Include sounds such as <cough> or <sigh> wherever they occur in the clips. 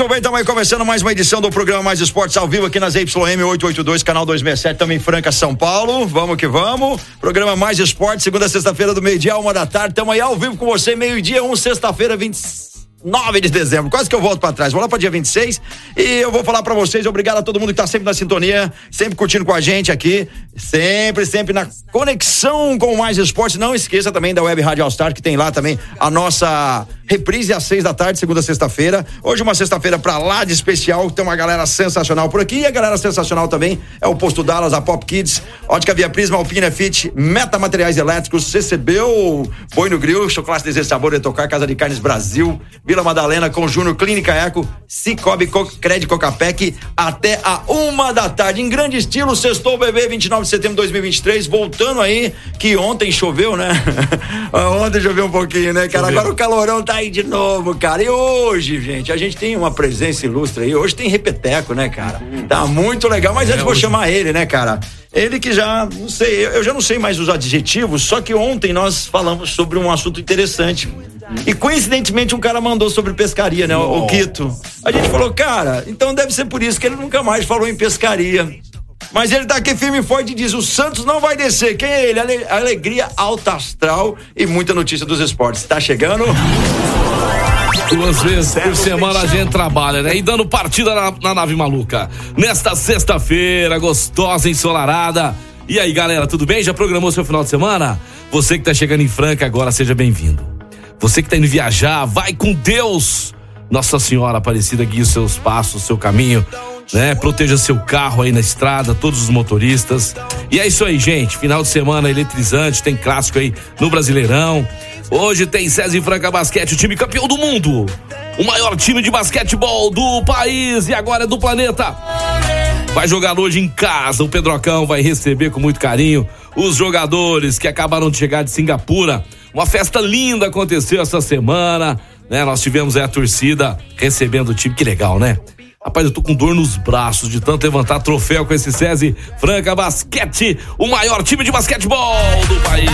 Muito bem. Estamos aí começando mais uma edição do programa Mais Esportes ao vivo aqui nas YM 882, canal 267, também Franca, São Paulo. Vamos que vamos. Programa Mais Esportes, segunda sexta-feira do meio-dia, uma da tarde. Estamos aí ao vivo com você, meio-dia, um, sexta-feira, 29 de dezembro. Quase que eu volto para trás. Vou lá para dia 26 e eu vou falar para vocês. Obrigado a todo mundo que tá sempre na sintonia, sempre curtindo com a gente aqui. Sempre, sempre na conexão com Mais Esportes. Não esqueça também da Web Rádio All Star, que tem lá também a nossa reprise às seis da tarde, segunda sexta-feira. Hoje uma sexta-feira pra lá de especial, tem uma galera sensacional por aqui e a galera sensacional também é o Posto Dallas, a Pop Kids, Ótica Via Prisma, Alpina Fit, Meta Materiais Elétricos, CCBU, Boi no Grill, Chocolate Desejo Sabor, Etocar, Casa de Carnes Brasil, Vila Madalena com Júnior, Clínica Eco, Cicobi, Co Cred Cocapec, até a uma da tarde, em grande estilo, sextou bebê, 29 de setembro de 2023, voltando aí, que ontem choveu, né? <laughs> ontem choveu um pouquinho, né, cara? Agora o calorão tá aí de novo, cara. E hoje, gente, a gente tem uma presença ilustre aí. Hoje tem repeteco, né, cara? Tá muito legal. Mas antes vou chamar ele, né, cara? Ele que já, não sei, eu já não sei mais os adjetivos, só que ontem nós falamos sobre um assunto interessante. E coincidentemente um cara mandou sobre pescaria, né? O, o Quito. A gente falou, cara, então deve ser por isso que ele nunca mais falou em pescaria. Mas ele tá aqui firme e forte e diz: o Santos não vai descer. Quem é ele? Ale- Alegria alta astral e muita notícia dos esportes. Tá chegando? Duas vezes por semana a gente trabalha, né? E dando partida na, na nave maluca. Nesta sexta-feira, gostosa, ensolarada. E aí, galera, tudo bem? Já programou seu final de semana? Você que tá chegando em Franca agora, seja bem-vindo. Você que tá indo viajar, vai com Deus. Nossa Senhora Aparecida guie os seus passos, seu caminho, né? Proteja seu carro aí na estrada, todos os motoristas. E é isso aí, gente. Final de semana eletrizante, tem clássico aí no Brasileirão. Hoje tem César e Franca Basquete, o time campeão do mundo. O maior time de basquetebol do país e agora é do planeta. Vai jogar hoje em casa. O Pedrocão vai receber com muito carinho os jogadores que acabaram de chegar de Singapura. Uma festa linda aconteceu essa semana, né? Nós tivemos aí a torcida recebendo o time. Que legal, né? Rapaz, eu tô com dor nos braços de tanto levantar troféu com esse SESI Franca Basquete, o maior time de basquetebol do país.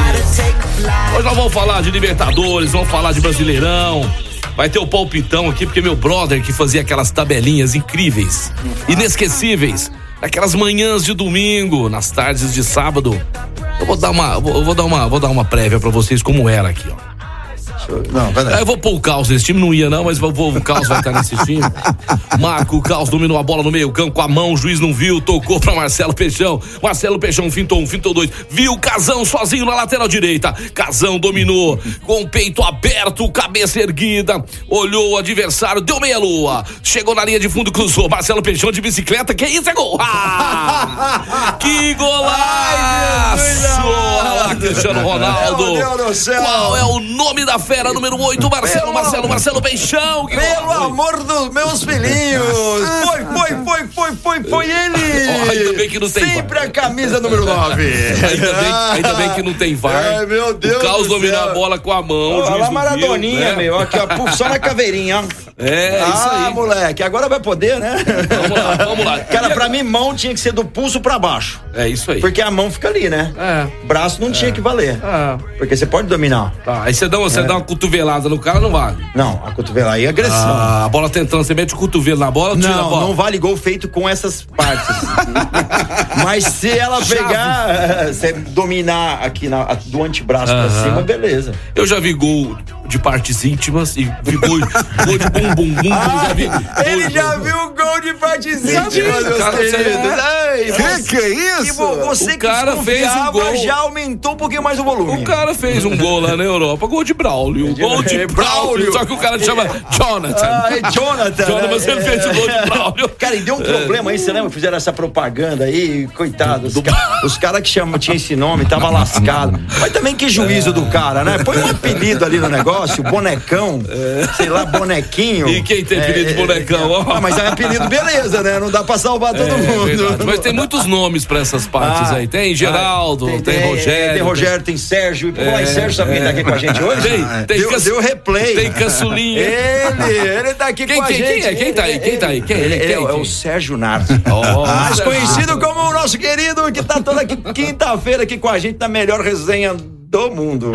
Hoje nós vamos falar de Libertadores, vamos falar de Brasileirão. Vai ter o palpitão aqui, porque meu brother que fazia aquelas tabelinhas incríveis, inesquecíveis, naquelas manhãs de domingo, nas tardes de sábado. Eu vou dar uma, vou, vou dar uma, vou dar uma prévia pra vocês como era aqui, ó. Não, peraí. Eu vou pôr o Caos nesse time, não ia não, mas vou, vou- o Caos vai estar nesse <laughs> time. Marco, o Caos dominou a bola no meio campo com a mão, o juiz não viu, tocou pra Marcelo Peixão. Marcelo Peixão fintou um, fintou dois, viu Casão sozinho na lateral direita. Casão dominou com o peito aberto, cabeça erguida, olhou o adversário, deu meia lua, chegou na linha de fundo, cruzou. Marcelo Peixão de bicicleta, que isso é gol! Ah! <laughs> que golaço! Olha lá, Cristiano Ronaldo. Meu Deus do céu. Qual é o nome da fera número 8? Marcelo, Marcelo, Marcelo Peixão. Que Pelo amor dos meus filhinhos! Foi, foi, foi, foi, foi, foi ele! Ainda bem que não tem Sempre a camisa número 9. Ainda bem, ainda bem que não tem VAR. Ai, meu Deus O Caos do dominou céu. a bola com a mão. Olha lá, Maradoninha, né? meu. Aqui, ó, puf, só na caveirinha, ó. É, ah, isso aí. moleque, agora vai poder, né? Vamos lá, vamos lá. Cara, pra mim, mão tinha que ser do pulso pra baixo. É isso aí. Porque a mão fica ali, né? É. Braço não tinha que valer. Ah, Porque você pode dominar. tá. Aí você dá, uma- você dá uma cotovelada no cara, não vale. Não, a cotovela aí é agressão. Ah, a bola tentando, você mete o cotovelo na bola, tira a Não, bola. não vale gol feito com essas partes. <laughs> Mas se ela pegar, eh, você dominar aqui na, a- do antebraço pra Aham. cima, beleza. Eu já vi gol de partes íntimas e vi gol, gol de bum, bum, bum, já vi. Ele já viu o gol de cara, queridos. Ai, Que que é isso? vo- você O cara que fez um desconfiava, gol. já aumentou um pouquinho mais o volume. O cara fez um gol lá na Europa, gol de Braulio. Gol de É, Braulio. Só que o cara chama Jonathan. Ah, é Jonathan. Jonathan, né? você É. fez o gol de Braulio. Cara, e deu um problema aí, você lembra? Fizeram essa propaganda aí, coitado. Os, ca- os caras que chamam, tinha esse nome, tava lascado. Mas também que juízo do cara, né? Põe um apelido ali no negócio, bonecão, sei lá, bonequinho. E quem tem apelido de bonecão, ó? Ah, mas é apelido, beleza, né? Não dá pra salvar todo É, mundo. verdade. Mas tem muitos nomes pra essas partes Ah, aí. Tem Geraldo, ah, tem, Rogério. Tem Rogério, tem Sérgio. E por lá em É, Sérgio, quem tá aqui com a gente hoje? Tem, tem deu, Caçu- deu replay. Tem Caçulinha. Ele, ele tá aqui Quem- com a quem- gente. quem é? Quem tá aí? Quem tá aí? Quem? Ele, ele Quem? é, o- é o Sérgio Nardi. <laughs> Ó, Mais Sérgio. conhecido como o nosso querido, que tá toda quinta-feira aqui com a gente na melhor resenha do mundo.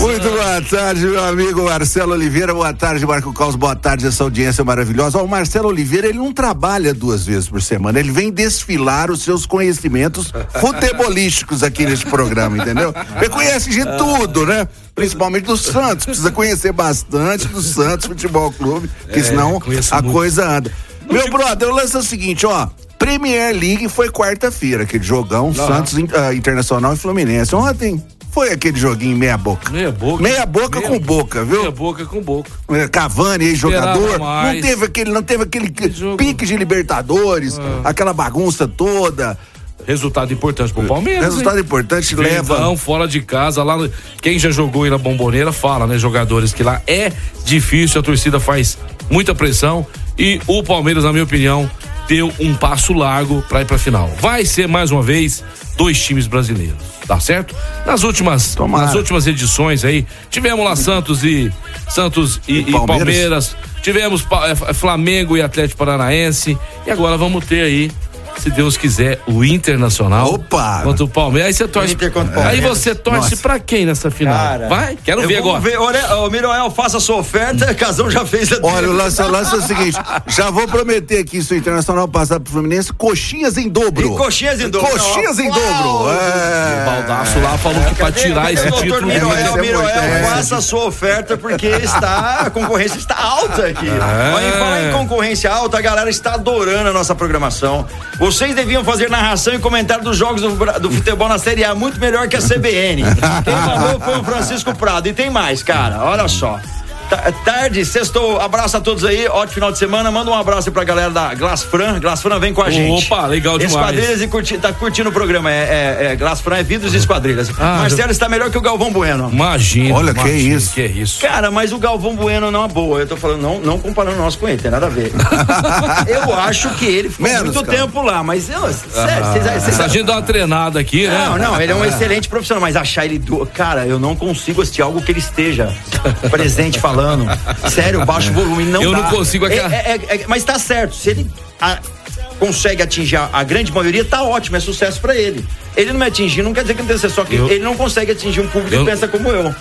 Muito boa tarde, meu amigo Marcelo Oliveira. Boa tarde, Marco Caos. Boa tarde, essa audiência maravilhosa. Ó, o Marcelo Oliveira, ele não trabalha duas vezes por semana. Ele vem desfilar os seus conhecimentos futebolísticos aqui neste programa, entendeu? Ele conhece de tudo, né? Principalmente do Santos. Precisa conhecer bastante do Santos Futebol Clube, porque senão conheço a muito. coisa anda. Meu brother, o lance é o seguinte, ó. Premier League foi quarta-feira, aquele jogão, Santos ah, Internacional e Fluminense. Ontem foi aquele joguinho meia boca. Meia boca. Meia boca Meia com boca, viu? Meia boca com boca. É, Cavani, ex-jogador, não teve aquele, não teve aquele pique de Libertadores, Ah. aquela bagunça toda. Resultado importante pro Palmeiras. Resultado hein? importante leva. Fora de casa, lá. Quem já jogou aí na bomboneira fala, né? Jogadores que lá é difícil, a torcida faz muita pressão e o Palmeiras, na minha opinião, deu um passo largo pra ir pra final. Vai ser mais uma vez dois times brasileiros, tá certo? Nas últimas, Tomara. nas últimas edições aí, tivemos lá Santos e Santos e, e Palmeiras. Palmeiras, tivemos Pa- eh, Flamengo e Atlético Paranaense e agora vamos ter aí se Deus quiser, o Internacional. Opa! Contra o Palmeiras. Aí você torce. Inter contra o Aí você torce Nossa. pra quem nessa final? Cara, Vai? Quero ver agora. Ver, olha, ô, Miroel, faça a sua oferta, <laughs> Casão já fez a Olha, o lance, o lance é o seguinte: já vou prometer aqui, se o Internacional passar pro Fluminense, coxinhas em dobro. E coxinhas em dobro. Coxinhas em dobro. O É. Baldaço lá falou que pra tirar esse título. Miroel, Miroel, é é. faça a sua oferta porque está a concorrência está alta aqui. É. Falar em concorrência alta, a galera está adorando a nossa programação. Vocês deviam fazer narração e comentário dos jogos do, do futebol na Série A muito melhor que a CBN. Quem mandou foi o Francisco Prado e tem mais, cara. Olha só. Ta- Tarde, sextou, abraço a todos aí, ótimo final de semana, manda um abraço aí pra galera da Glass Fran, Glass Fran vem com a gente. Opa, legal demais. Esquadrilhas e curti, tá curtindo o programa, é, é, é Glass Fran é vidros e esquadrilhas. Ah, Marcelo está melhor que o Galvão Bueno. Imagina. Olha, que imagina, isso. Que é isso. Cara, mas o Galvão Bueno não é boa. Eu tô falando, não, não comparando nós com ele, tem nada a ver. <laughs> eu acho que ele ficou Menos, muito cara. tempo lá, mas eu, sério, vocês- vocês- a gente dá uma treinada aqui, né? Não, não, ele é um <laughs> excelente profissional, mas achar ele do. Cara, eu não consigo assistir algo que ele esteja presente falando. <laughs> Sério, baixo volume, não Eu dá. não consigo É, aquela- é- é- é- mas tá certo, se ele a- consegue atingir a, a grande maioria, tá ótimo, é sucesso pra ele. Ele não me atingir, não quer dizer que não tem só que Eu- ele não consegue atingir um público Eu- que pensa como eu.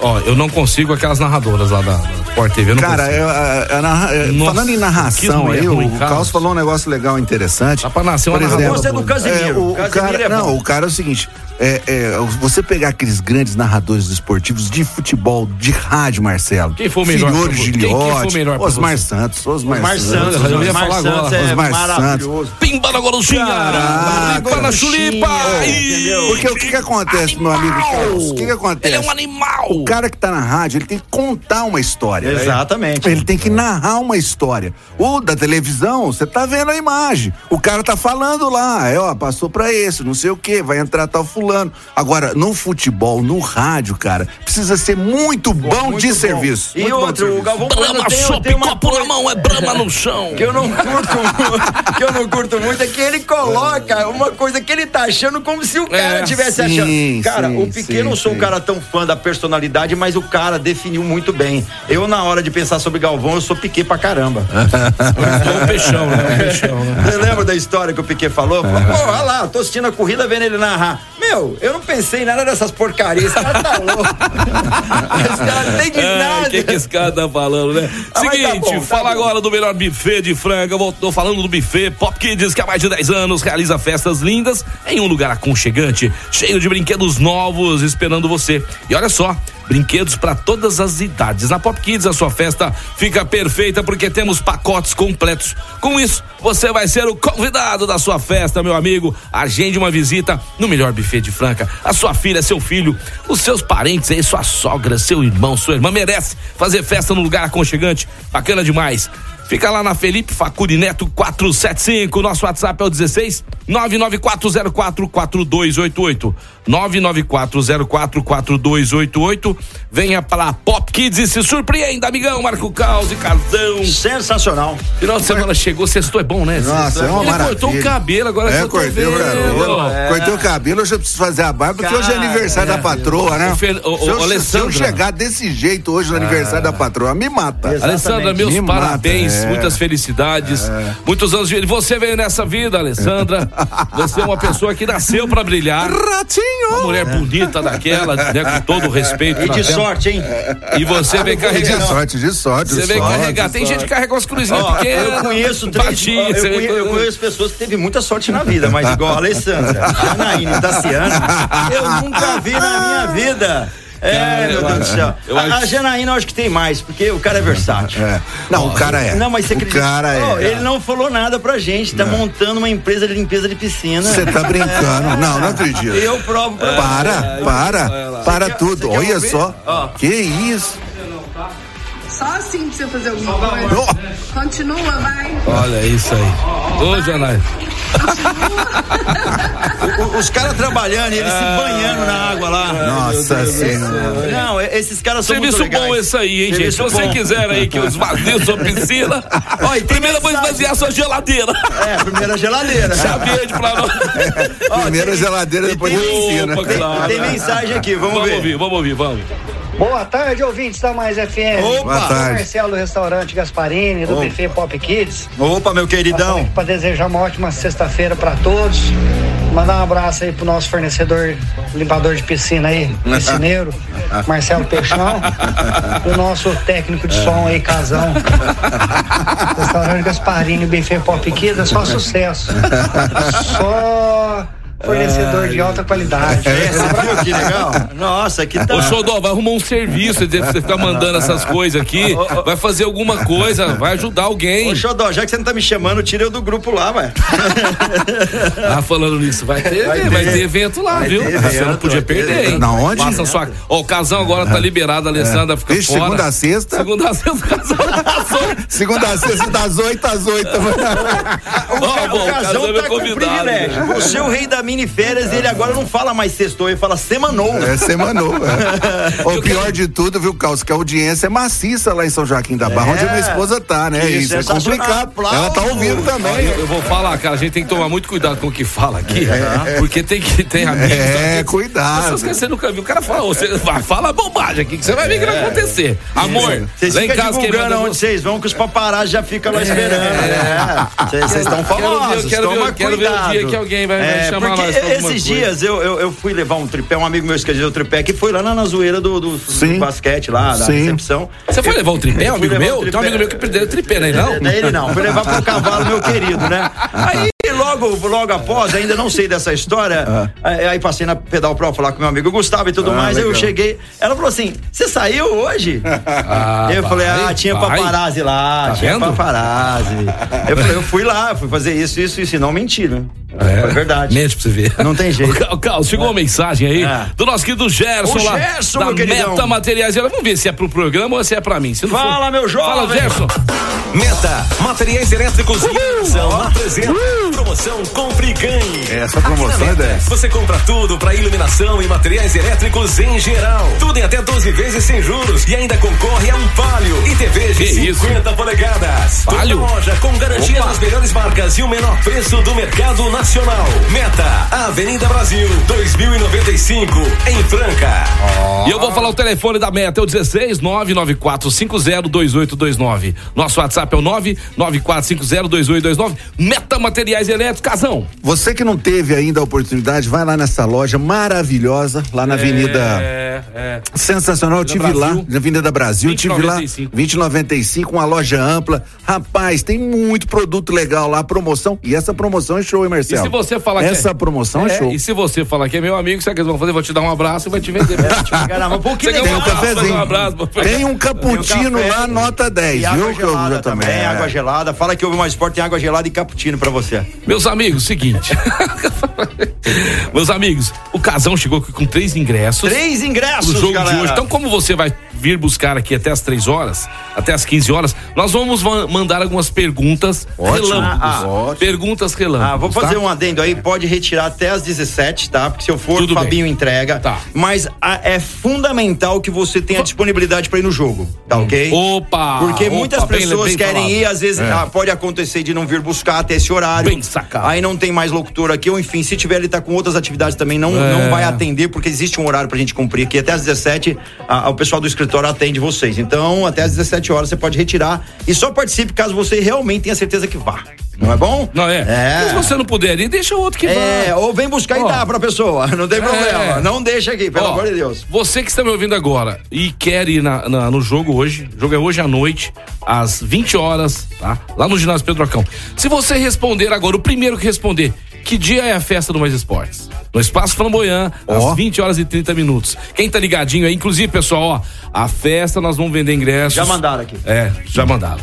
Ó, eu não consigo aquelas narradoras lá da, da Sport TV. Eu não Cara, eu, a- a narra- é, Nossa, falando em narração aí, o Carlos. Falou um negócio legal, interessante. Dá pra nascer uma narradora Você é do Casimiro. É, o, o Casimiro cara, é não, o cara é o seguinte: é, é, você pegar aqueles grandes narradores esportivos de futebol, de rádio, Marcelo. Quem foi o melhor pra você? Quem- quem Giliotti, foi o melhor pra Osmar? Santos, Osmar, Osmar Santos, eu ia Osmar falar Santos agora. é Osmar maravilhoso. Pimba na! Caraca, Pimba na chulipa! Entendeu? Porque o que que acontece, meu amigo Carlos? O que que acontece? Ele é um animal! O cara que tá na rádio, ele tem que contar uma história. Exatamente. Ele tem que narrar uma história. O da televisão, você tá vendo a imagem. O cara tá falando lá, é, ó, passou pra esse, não sei o que, vai entrar tal fulano. Agora, no futebol, no rádio, cara, precisa ser muito bom Muito de bom. serviço. E Muito bom outro, o. Galvão Brama tem, uma copo coisa na mão, é brama no chão. <laughs> que eu não curto muito, <laughs> que eu não curto muito é que ele coloca uma coisa que ele tá achando como se o cara É, tivesse sim, achando. Cara, sim, o Piquet sim, não sou um cara tão fã da personalidade, mas o cara definiu muito bem. Eu na hora de pensar sobre Galvão, eu sou Piquet pra caramba. <laughs> É um peixão, né? É um peixão, né? Você lembra da história que o Piquet falou? Falou, Pô, olha lá, tô assistindo a corrida, vendo ele narrar. Meu, eu não pensei em nada dessas porcarias. Esse cara tá <laughs> louco. Esse cara não entende É, nada. O que, que esse cara tá falando, né? Ah, tá Seguinte, bom, tá fala bom. agora do melhor buffet de franga. Eu vou- tô falando do buffet Pop Kids, que há mais de 10 anos realiza festas lindas em um lugar aconchegante, cheio de brinquedos novos esperando você. E olha só, brinquedos para todas as idades. Na Pop Kids a sua festa fica perfeita porque temos pacotes completos. Com isso, você vai ser o convidado da sua festa, meu amigo. Agende uma visita no melhor buffet de Franca. A sua filha, seu filho, os seus parentes aí, sua sogra, seu irmão, sua irmã merece fazer festa num lugar aconchegante. Bacana demais. Fica lá na Felipe Facuri Neto 475. Nosso WhatsApp é o 16 99404 4288. 99404 4288. Venha para Pop Kids e se surpreenda, amigão. Marco Caos e Cartão. Sensacional. Final de semana chegou, sextou é bom, né? Nossa, é uma Ele maravilha. cortou o cabelo, agora É, tô cortei o cabelo. Cortei o cabelo, hoje eu preciso fazer a barba, porque hoje é Cara, aniversário da patroa, né? O Fer- o- o- se, eu, se eu chegar desse jeito hoje no aniversário da patroa, me mata. Alessandra, meus Me mata, parabéns, é. muitas felicidades, muitos anos de vida. Você veio nessa vida, Alessandra. <laughs> Você é uma pessoa que nasceu pra brilhar. Uma Ratinho! mulher bonita daquela, né, com todo o respeito. E de sorte, hein? E você vem De carregar. sorte, de sorte. Você de vem sorte, carregar. de Tem gente que carrega umas cruzinhas Ó, pequenas. eu conheço três. eu, conheço, eu com- conheço pessoas que teve muita sorte na vida, mas igual a Alessandra, Janaína e Tassiana, <laughs> eu nunca vi na minha vida. É, meu eu Deus do céu. eu A, a acho- Janaína eu acho que tem mais, porque o cara é versátil. É. Não, o cara é. Não, mas você o acredita? cara é. Ó, ele não falou nada pra gente, tá montando uma empresa de limpeza de piscina. Você tá brincando. <laughs> Não, não acredito. Eu provo pra Para, para, para quer- tudo. Olha só. Que isso? Só assim pra você fazer alguma coisa. Oh, Continua, vai. Olha isso aí. Ô, Janai. <laughs> Os caras trabalhando e eles se banhando na água lá. nossa senhora. Não, esses caras são Serviço muito legais. bom esse aí, hein, gente? Se Serviço você bom. quiser aí que os vazios sua piscina, <laughs> Ó, e primeiro eu vou esvaziar sua geladeira. É, primeira geladeira. Já verde pra nós. <laughs> Ó, Primeiro a tem- geladeira, depois a tem- piscina. Opa, claro. Tem mensagem aqui, vamos, Vamos ver. ouvir, vamos ouvir, vamos. Boa tarde, ouvintes da Mais FM. Opa! Boa tarde. Marcelo do Restaurante Gasparini, do Opa. Buffet Pop Kids. Opa, meu queridão. Para desejar uma ótima sexta-feira para todos. Mandar um abraço aí pro nosso fornecedor, limpador de piscina aí, <laughs> piscineiro, Marcelo Peixão. o nosso técnico de som aí, Casão. <laughs> Restaurante Gasparini, Buffet Pop Kids, é só sucesso. Só fornecedor de alta qualidade. É, você viu que <laughs> legal? Nossa, aqui tá. Ô, Xodó, vai arrumar um serviço, você ficar mandando essas <laughs> coisas aqui, vai fazer alguma coisa, vai ajudar alguém. Ô, Xodó, já que você não tá me chamando, tira eu do grupo lá, ué. <laughs> Ah, falando nisso, vai ter, Vai vai ter. ter, evento lá, Vai viu? ter Você não evento, podia vai ter perder, hein? evento. Na onde? Passa sua... Ó, o casão agora tá liberado, a Alessandra fica Vixe, fora. segunda a sexta? Segunda a sexta, o casão passou. Segunda a sexta, das 8 às 8. Ó, bom, o o Casão casão é meu tá convidado. privilégio. O seu rei da mini férias, ele agora não fala mais sextou, ele fala semanou. É, semanou. É. <laughs> O pior de tudo, viu, Carlos, que a audiência é maciça lá em São Joaquim da Barra, É. onde a minha esposa tá, né? Que Isso é complicado. Aplausos. Ela tá ouvindo também. eu, eu vou falar, cara, a gente tem que tomar muito cuidado com o que fala aqui, porque tem que ter amigos. É, sabe? cuidado. Pessoas que você nunca viu. O cara fala, você vai, fala bobagem aqui, que você vai ver o que vai acontecer. Amor, Vocês lá em casa divulgando onde vocês vão, que os paparazzi já ficam lá esperando. É. <laughs> Vocês vocês estão famosos, quero ver- quero ver o dia que alguém vai- vai É, chamar porque pra esses coisa. dias eu, eu, eu fui levar um tripé, um amigo meu esqueceu o tripé, que foi lá na, na zoeira do, do, do basquete lá, da Sim. recepção. Você foi levar um tripé, um amigo meu? um Tem um tripé. amigo meu que perdeu o tripé, né? Não? Não é ele não, fui levar pro cavalo, meu querido, né? Aí logo, logo após, ainda não sei dessa história, aí, aí passei na Pedal Pro falar com meu amigo Gustavo e tudo Ah, mais, aí eu legal. cheguei, ela falou assim, você saiu hoje? <laughs> Ah, eu falei, vai, ah, tinha vai. paparazzi lá, Tá tinha vendo? paparazzi. Eu falei, eu fui lá, fui fazer isso, isso, isso, e não mentiram. Foi verdade. Mente pra você ver. Não tem jeito. <laughs> Ô, Carlos, chegou uma mensagem aí É. do nosso querido Gerson O lá. Gerson, da. Meta Materiais. Vamos ver se é pro programa ou se é pra mim. Se não Fala, for... meu jovem. Fala, Gerson. Meta, materiais elétricos e iluminação apresenta promoção Compre e Ganhe. Essa promoção é Meta, dessa. Você compra tudo para iluminação e materiais elétricos em geral. Tudo em até 12 vezes sem juros e ainda concorre a um palio e TV de Que isso? 50 polegadas. Palio? Toda loja com garantia Opa. das melhores marcas e o menor preço do mercado nacional. Meta, Avenida Brasil, 2095, em Franca. E eu vou falar o telefone da Meta, é o 16 994502829. Nosso WhatsApp é o 994502829. Meta Materiais Elétricos, casão. Você que não teve ainda a oportunidade, vai lá nessa loja maravilhosa, lá na Avenida. É, é. Sensacional, eu tive lá, na Avenida Brasil, eu tive lá 2095. 2095, uma loja ampla. Rapaz, tem muito produto legal lá, promoção. E essa promoção é show, hein, E Marcelo? se você falar que Essa é- promoção é, É, show. E se você falar que é meu amigo, sabe o que eles vão fazer? Vou te dar um abraço e vai te vender. <laughs> Pô, que Você quer legal. Tem um abraço, cafezinho. um abraço. Tem um cappuccino lá, nota 10, E água viu? Que eu gelada também, É. água gelada. Fala que houve mais esporte, tem água gelada e cappuccino pra você. Meus amigos, seguinte. <laughs> Meus amigos, o Casão chegou aqui com três ingressos. Três ingressos, pro jogo galera. de hoje. Então, como você vai vir buscar aqui até as três horas, até as 15 horas, nós vamos ma- mandar algumas perguntas Ótimo, relâmpagos. ah, ótimo. Perguntas relâmpagos. Ah, vou tá? fazer um adendo aí, pode retirar até as 17, tá? Porque se eu for, Tudo o Fabinho bem. entrega. Tá. Mas ah, é fundamental que você tenha disponibilidade pra ir no jogo, tá ok? Opa! Porque opa, muitas bem- pessoas bem querem falado. É. ir, às vezes ah, pode acontecer de não vir buscar até esse horário. Bem sacado. Aí não tem mais locutor aqui, ou enfim, se tiver ele tá com outras atividades também, não, É. não vai atender, porque existe um horário pra gente cumprir aqui. Até às 17, a- o pessoal do escritório atende vocês. Então, até às 17 horas você pode retirar e só participe caso você realmente tenha certeza que vá. Não é bom? Não é? É. Se você não puder ir, deixa o outro que É, vai. ou vem buscar Ó. e dá pra pessoa, <laughs> não tem É. problema. Não deixa aqui, pelo Ó, amor de Deus. Você que está me ouvindo agora e quer ir na- na- no jogo hoje, o jogo é hoje à noite, às 20 horas, tá? Lá no ginásio Pedro Acão. Se você responder agora, o primeiro que responder, que dia é a festa do Mais Esportes? No Espaço Flamboyant, Ó. às 20 horas e 30 minutos. Quem tá ligadinho aí, inclusive, pessoal, ó, a festa nós vamos vender ingressos. Já mandaram aqui. É, já mandaram.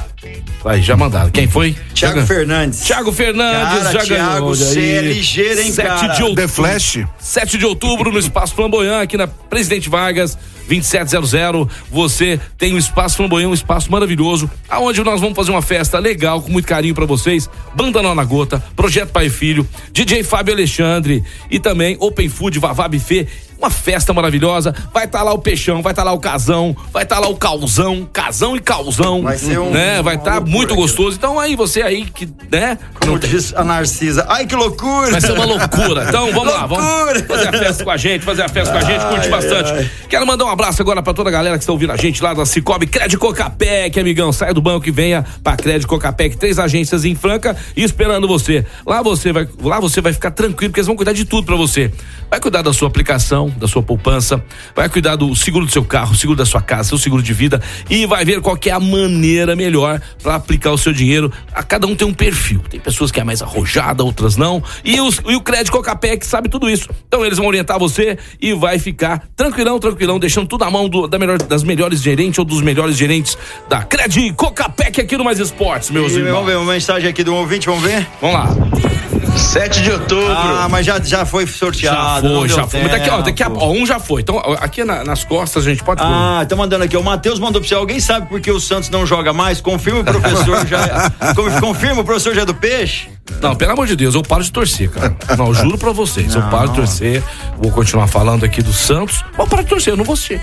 Aí, já mandaram. Quem foi? Thiago Já- Fernandes. Thiago Fernandes Cara, já Thiago, ganhou. você é ligeiro, hein, 7 cara? de outubro. The Flash. 7 de outubro no Espaço Flamboyant, aqui na Presidente Vargas, 2700. Você tem um Espaço Flamboyant, um espaço maravilhoso, aonde nós vamos fazer uma festa legal, com muito carinho pra vocês. Banda Nó na Gota, Projeto Pai e Filho, DJ Fábio Alexandre e também Open Food Vavá Buffet. Uma festa maravilhosa. Vai estar lá o Peixão, vai estar lá o Casão, vai estar lá o Causão, Casão e Causão. Vai ser um- né? Vai estar loucura muito gostoso. Então aí você aí que, né? Como diz a Narcisa. Ai, que loucura! Vai ser uma loucura. Então vamos lá, vamos fazer a festa com a gente, fazer a festa com a gente, curte bastante. Quero mandar um abraço agora pra toda a galera que está ouvindo a gente lá da Cicobi Crédito Cocapec, amigão. Saia do banco e venha pra Crédito Cocapec, três agências em Franca e esperando você. Lá você vai, lá você vai ficar tranquilo porque eles vão cuidar de tudo pra você. Vai cuidar da sua aplicação, da sua poupança, vai cuidar do seguro do seu carro, seguro da sua casa, seu seguro de vida e vai ver qual que é a maneira melhor pra aplicar o seu dinheiro. A cada um tem um perfil. Tem pessoas que é mais arrojada, outras não. E, os, e o Crédito Cocapec sabe tudo isso. Então eles vão orientar você e vai ficar tranquilão, tranquilão, deixando tudo na mão do- da melhor, das melhores gerentes ou dos melhores gerentes da Crédito Cocapec aqui no Mais Esportes, meus E irmãos. vamos ver uma mensagem aqui do ouvinte, vamos ver? Vamos lá. 7 de outubro. Ah, mas já, já foi Já sorteado. não foi, já foi. Mas daqui, ó, daqui a ó, um já foi. Então, aqui na- nas costas a gente pode. Ah, tá mandando aqui. O Matheus mandou pra você. Alguém sabe por que o Santos não joga mais? Confirma o professor já. <laughs> con- Confirma o professor já é do peixe? Não, pelo amor de Deus, eu paro de torcer, cara. Não, eu juro pra vocês. Eu paro de torcer. Vou continuar falando aqui do Santos. Vou parar de torcer, eu não vou ser.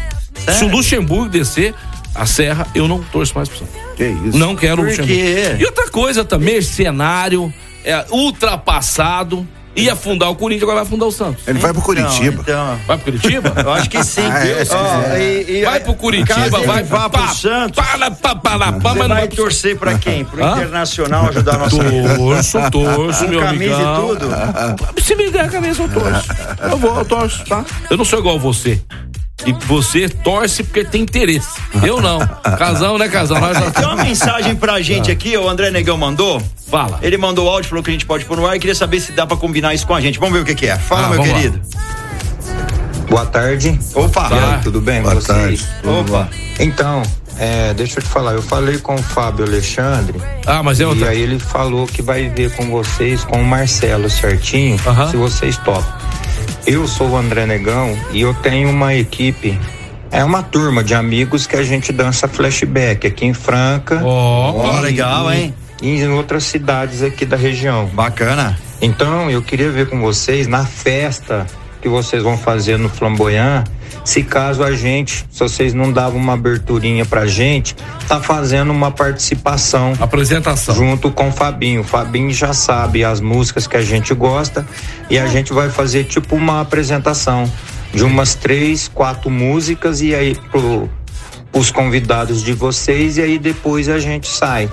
Se o Luxemburgo descer a serra, eu não torço mais pro Santos. Que isso? Não quero o Por Luxemburgo. quê? E outra coisa também, cenário, é ultrapassado. Ia afundar o Corinthians, agora vai afundar o Santos. Ele vai pro Curitiba. Então, então. Vai pro Curitiba? Eu acho que sim. <laughs> Ah, é, quiser. e- e- Vai pro Curitiba, vai vá pro Santos. Para, para, para, para, mas não vai vai pro torcer pra quem? Pro Hã? Internacional ajudar a nossa Torço, torço, <laughs> Com meu camisa amigão. e tudo? Se me der a camisa, eu torço. Eu vou, eu torço, tá? Eu não sou igual você. E você torce porque tem interesse. Eu não. Casão, né, casão? Nós já... Tem uma mensagem pra gente aqui, o André Negão mandou. Fala. Ele mandou o áudio, falou que a gente pode pôr no ar e queria saber se dá pra combinar isso com a gente. Vamos ver o que, que é. Fala, Ah, meu vamos lá. querido. Boa tarde. Opa! E aí, tudo bem com Boa vocês? tarde. Opa! Então, é, deixa eu te falar, eu falei com o Fábio Alexandre Ah, mas é e outra. aí ele falou que vai ver com vocês, com o Marcelo certinho, Aham. se vocês topam. Eu sou o André Negão e eu tenho uma equipe, é uma turma de amigos que a gente dança flashback aqui em Franca. Ó, Ó, legal, hein? E em outras cidades aqui da região. Bacana. Então, eu queria ver com vocês na festa que vocês vão fazer no Flamboyant, se caso a gente, se vocês não davam uma aberturinha pra gente, tá fazendo uma participação apresentação. junto com o Fabinho. O Fabinho já sabe as músicas que a gente gosta e a gente vai fazer tipo uma apresentação. de umas três, quatro músicas e aí pro, os convidados de vocês e aí depois a gente sai,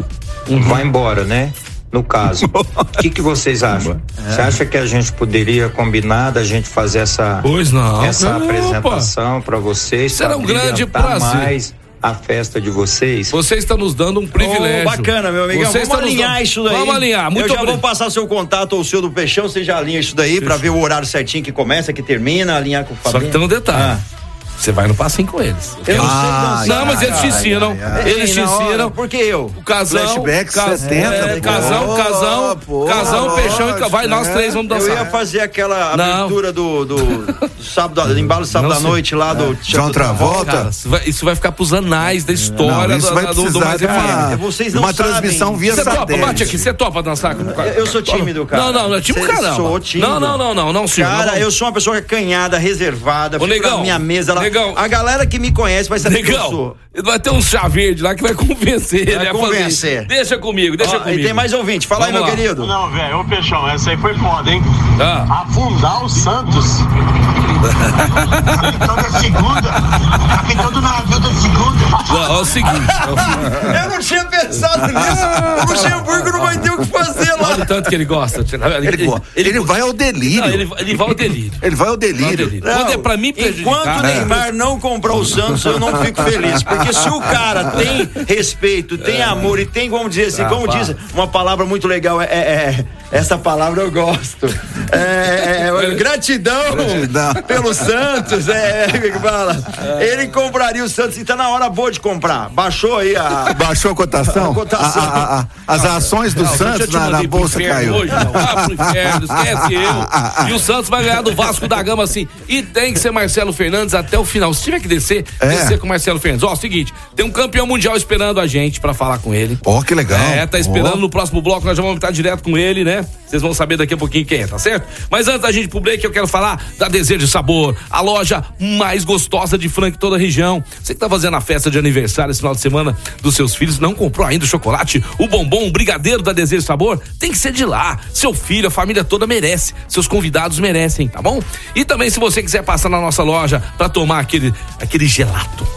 vai embora, né? No caso, <laughs> o que, que vocês acham? Você acha que a gente poderia combinar da gente fazer essa, Pois não. essa Opa. apresentação para vocês? Será pra um grande prazer. mais a festa de vocês? Você está nos dando um privilégio. Ô, bacana, meu amigão. Você Vamos alinhar dando- isso daí. Vamos alinhar. Muito Eu já vou obrigado. passar seu contato ou o seu do Peixão, você já alinha isso daí pra ver o horário certinho que começa, que termina, alinhar com o Só Fabinho. que tem um detalhe. Ah. Você vai no passinho com eles. Eu não sei Ah, dançar, Não, mas eles te ensinam. Eles te Ei, na hora, ensinam. Por que eu? O casão. Flashback ca- 70, é, casão, casão, Pô, casão, pô, peixão e ca- vai, nós é. três vamos Eu ia dançar. fazer aquela Não. abertura do, do, do <laughs> sábado, do embalo sábado Não à noite lá do João Travolta. Cara, isso vai, isso vai ficar pros anais da história Não, isso do, vai do, do Mais uma, Vocês de não uma sabem. transmissão via Você topa, satélite. bate aqui, você topa dançar com o cara? Eu sou tímido, cara. Não, não, não é tímido Cê- caramba. Sou tímido. Não, não, não, não, não, senhor. Cara, não, eu sou uma pessoa canhada, reservada. Minha mesa lá. Negão. A galera que me conhece vai saber que eu Negão, sou. vai ter um chá verde lá que vai convencer ele Vai a fazer convencer. Deixa comigo, deixa Ó, comigo. E tem mais ouvinte. Fala Vamos aí, lá. meu querido. Não, velho, ô Peixão, essa aí foi foda, hein? Ah. Afundar o Santos. Capitão da segunda. Capitão do navio da segunda. Não, é o seguinte. é o seguinte. Eu não tinha pensado nisso. O Luxemburgo não vai ter o que fazer lá. Olha o tanto que ele gosta. Ele, go- ele vai ao delírio. Não, ele, ele vai ao delírio. Ele vai ao Vai ao delírio. Quando é pra mim Enquanto o Neymar não comprar o Santos, eu não fico feliz. Porque se o cara tem respeito, tem amor e tem, como dizer assim, Ah, como pá. diz, uma palavra muito legal, é, é- é- essa palavra eu gosto. É, é- é gratidão, Gratidão. Pelo Santos, é, como é que fala? Ele compraria o Santos e tá na hora boa de comprar. Baixou aí a. Baixou a cotação? A cotação. A- a- a- as ações do Não, Santos na, na bolsa inferno caiu. Hoje, não. Vá pro inferno, esquece eu. E o Santos vai ganhar do Vasco da Gama assim. E tem que ser Marcelo Fernandes até o final. Se tiver que descer, É. descer com o Marcelo Fernandes. Ó, seguinte, tem um campeão mundial esperando a gente pra falar com ele. Ó, que legal. É, tá esperando Ó. no próximo bloco, nós já vamos estar direto com ele, né? Vocês vão saber daqui a pouquinho quem é, tá certo? Mas antes da gente ir pro break, eu quero falar da Desejo de Sabor, a loja mais gostosa de frango em toda a região. Você que tá fazendo a festa de aniversário esse final de semana dos seus filhos, não comprou ainda o chocolate, o bombom, o brigadeiro da Desejo de Sabor? Tem que ser de lá. Seu filho, a família toda merece. Seus convidados merecem, tá bom? E também se você quiser passar na nossa loja pra tomar aquele, aquele gelato to-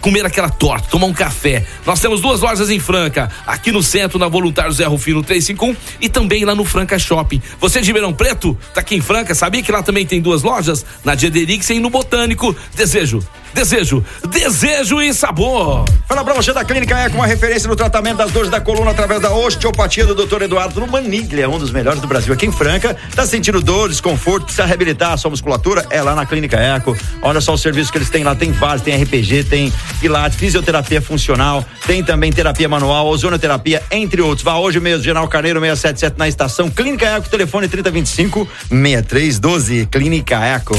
comer aquela torta, tomar um café. Nós temos duas lojas em Franca, aqui no centro, na Voluntário Zé Rufino 351 e também lá no Franca Shopping. Você é de Ribeirão Preto, tá aqui em Franca, sabia que lá também tem duas lojas? Na Diederix e no Botânico. Desejo, desejo, desejo e sabor. Fala pra você da Clínica Eco, uma referência no tratamento das dores da coluna através da osteopatia do Dr. Eduardo Maniglia, um dos melhores do Brasil aqui em Franca. Tá sentindo dor, desconforto, precisa reabilitar a sua musculatura? É lá na Clínica Eco. Olha só o serviço que eles têm lá, tem vários, tem RPG, tem pilates, fisioterapia funcional, tem também terapia manual, ozonoterapia, entre outros. Vá hoje mesmo, General Carneiro 677 na estação Clínica Eco, telefone 3025 6312. Clínica Eco.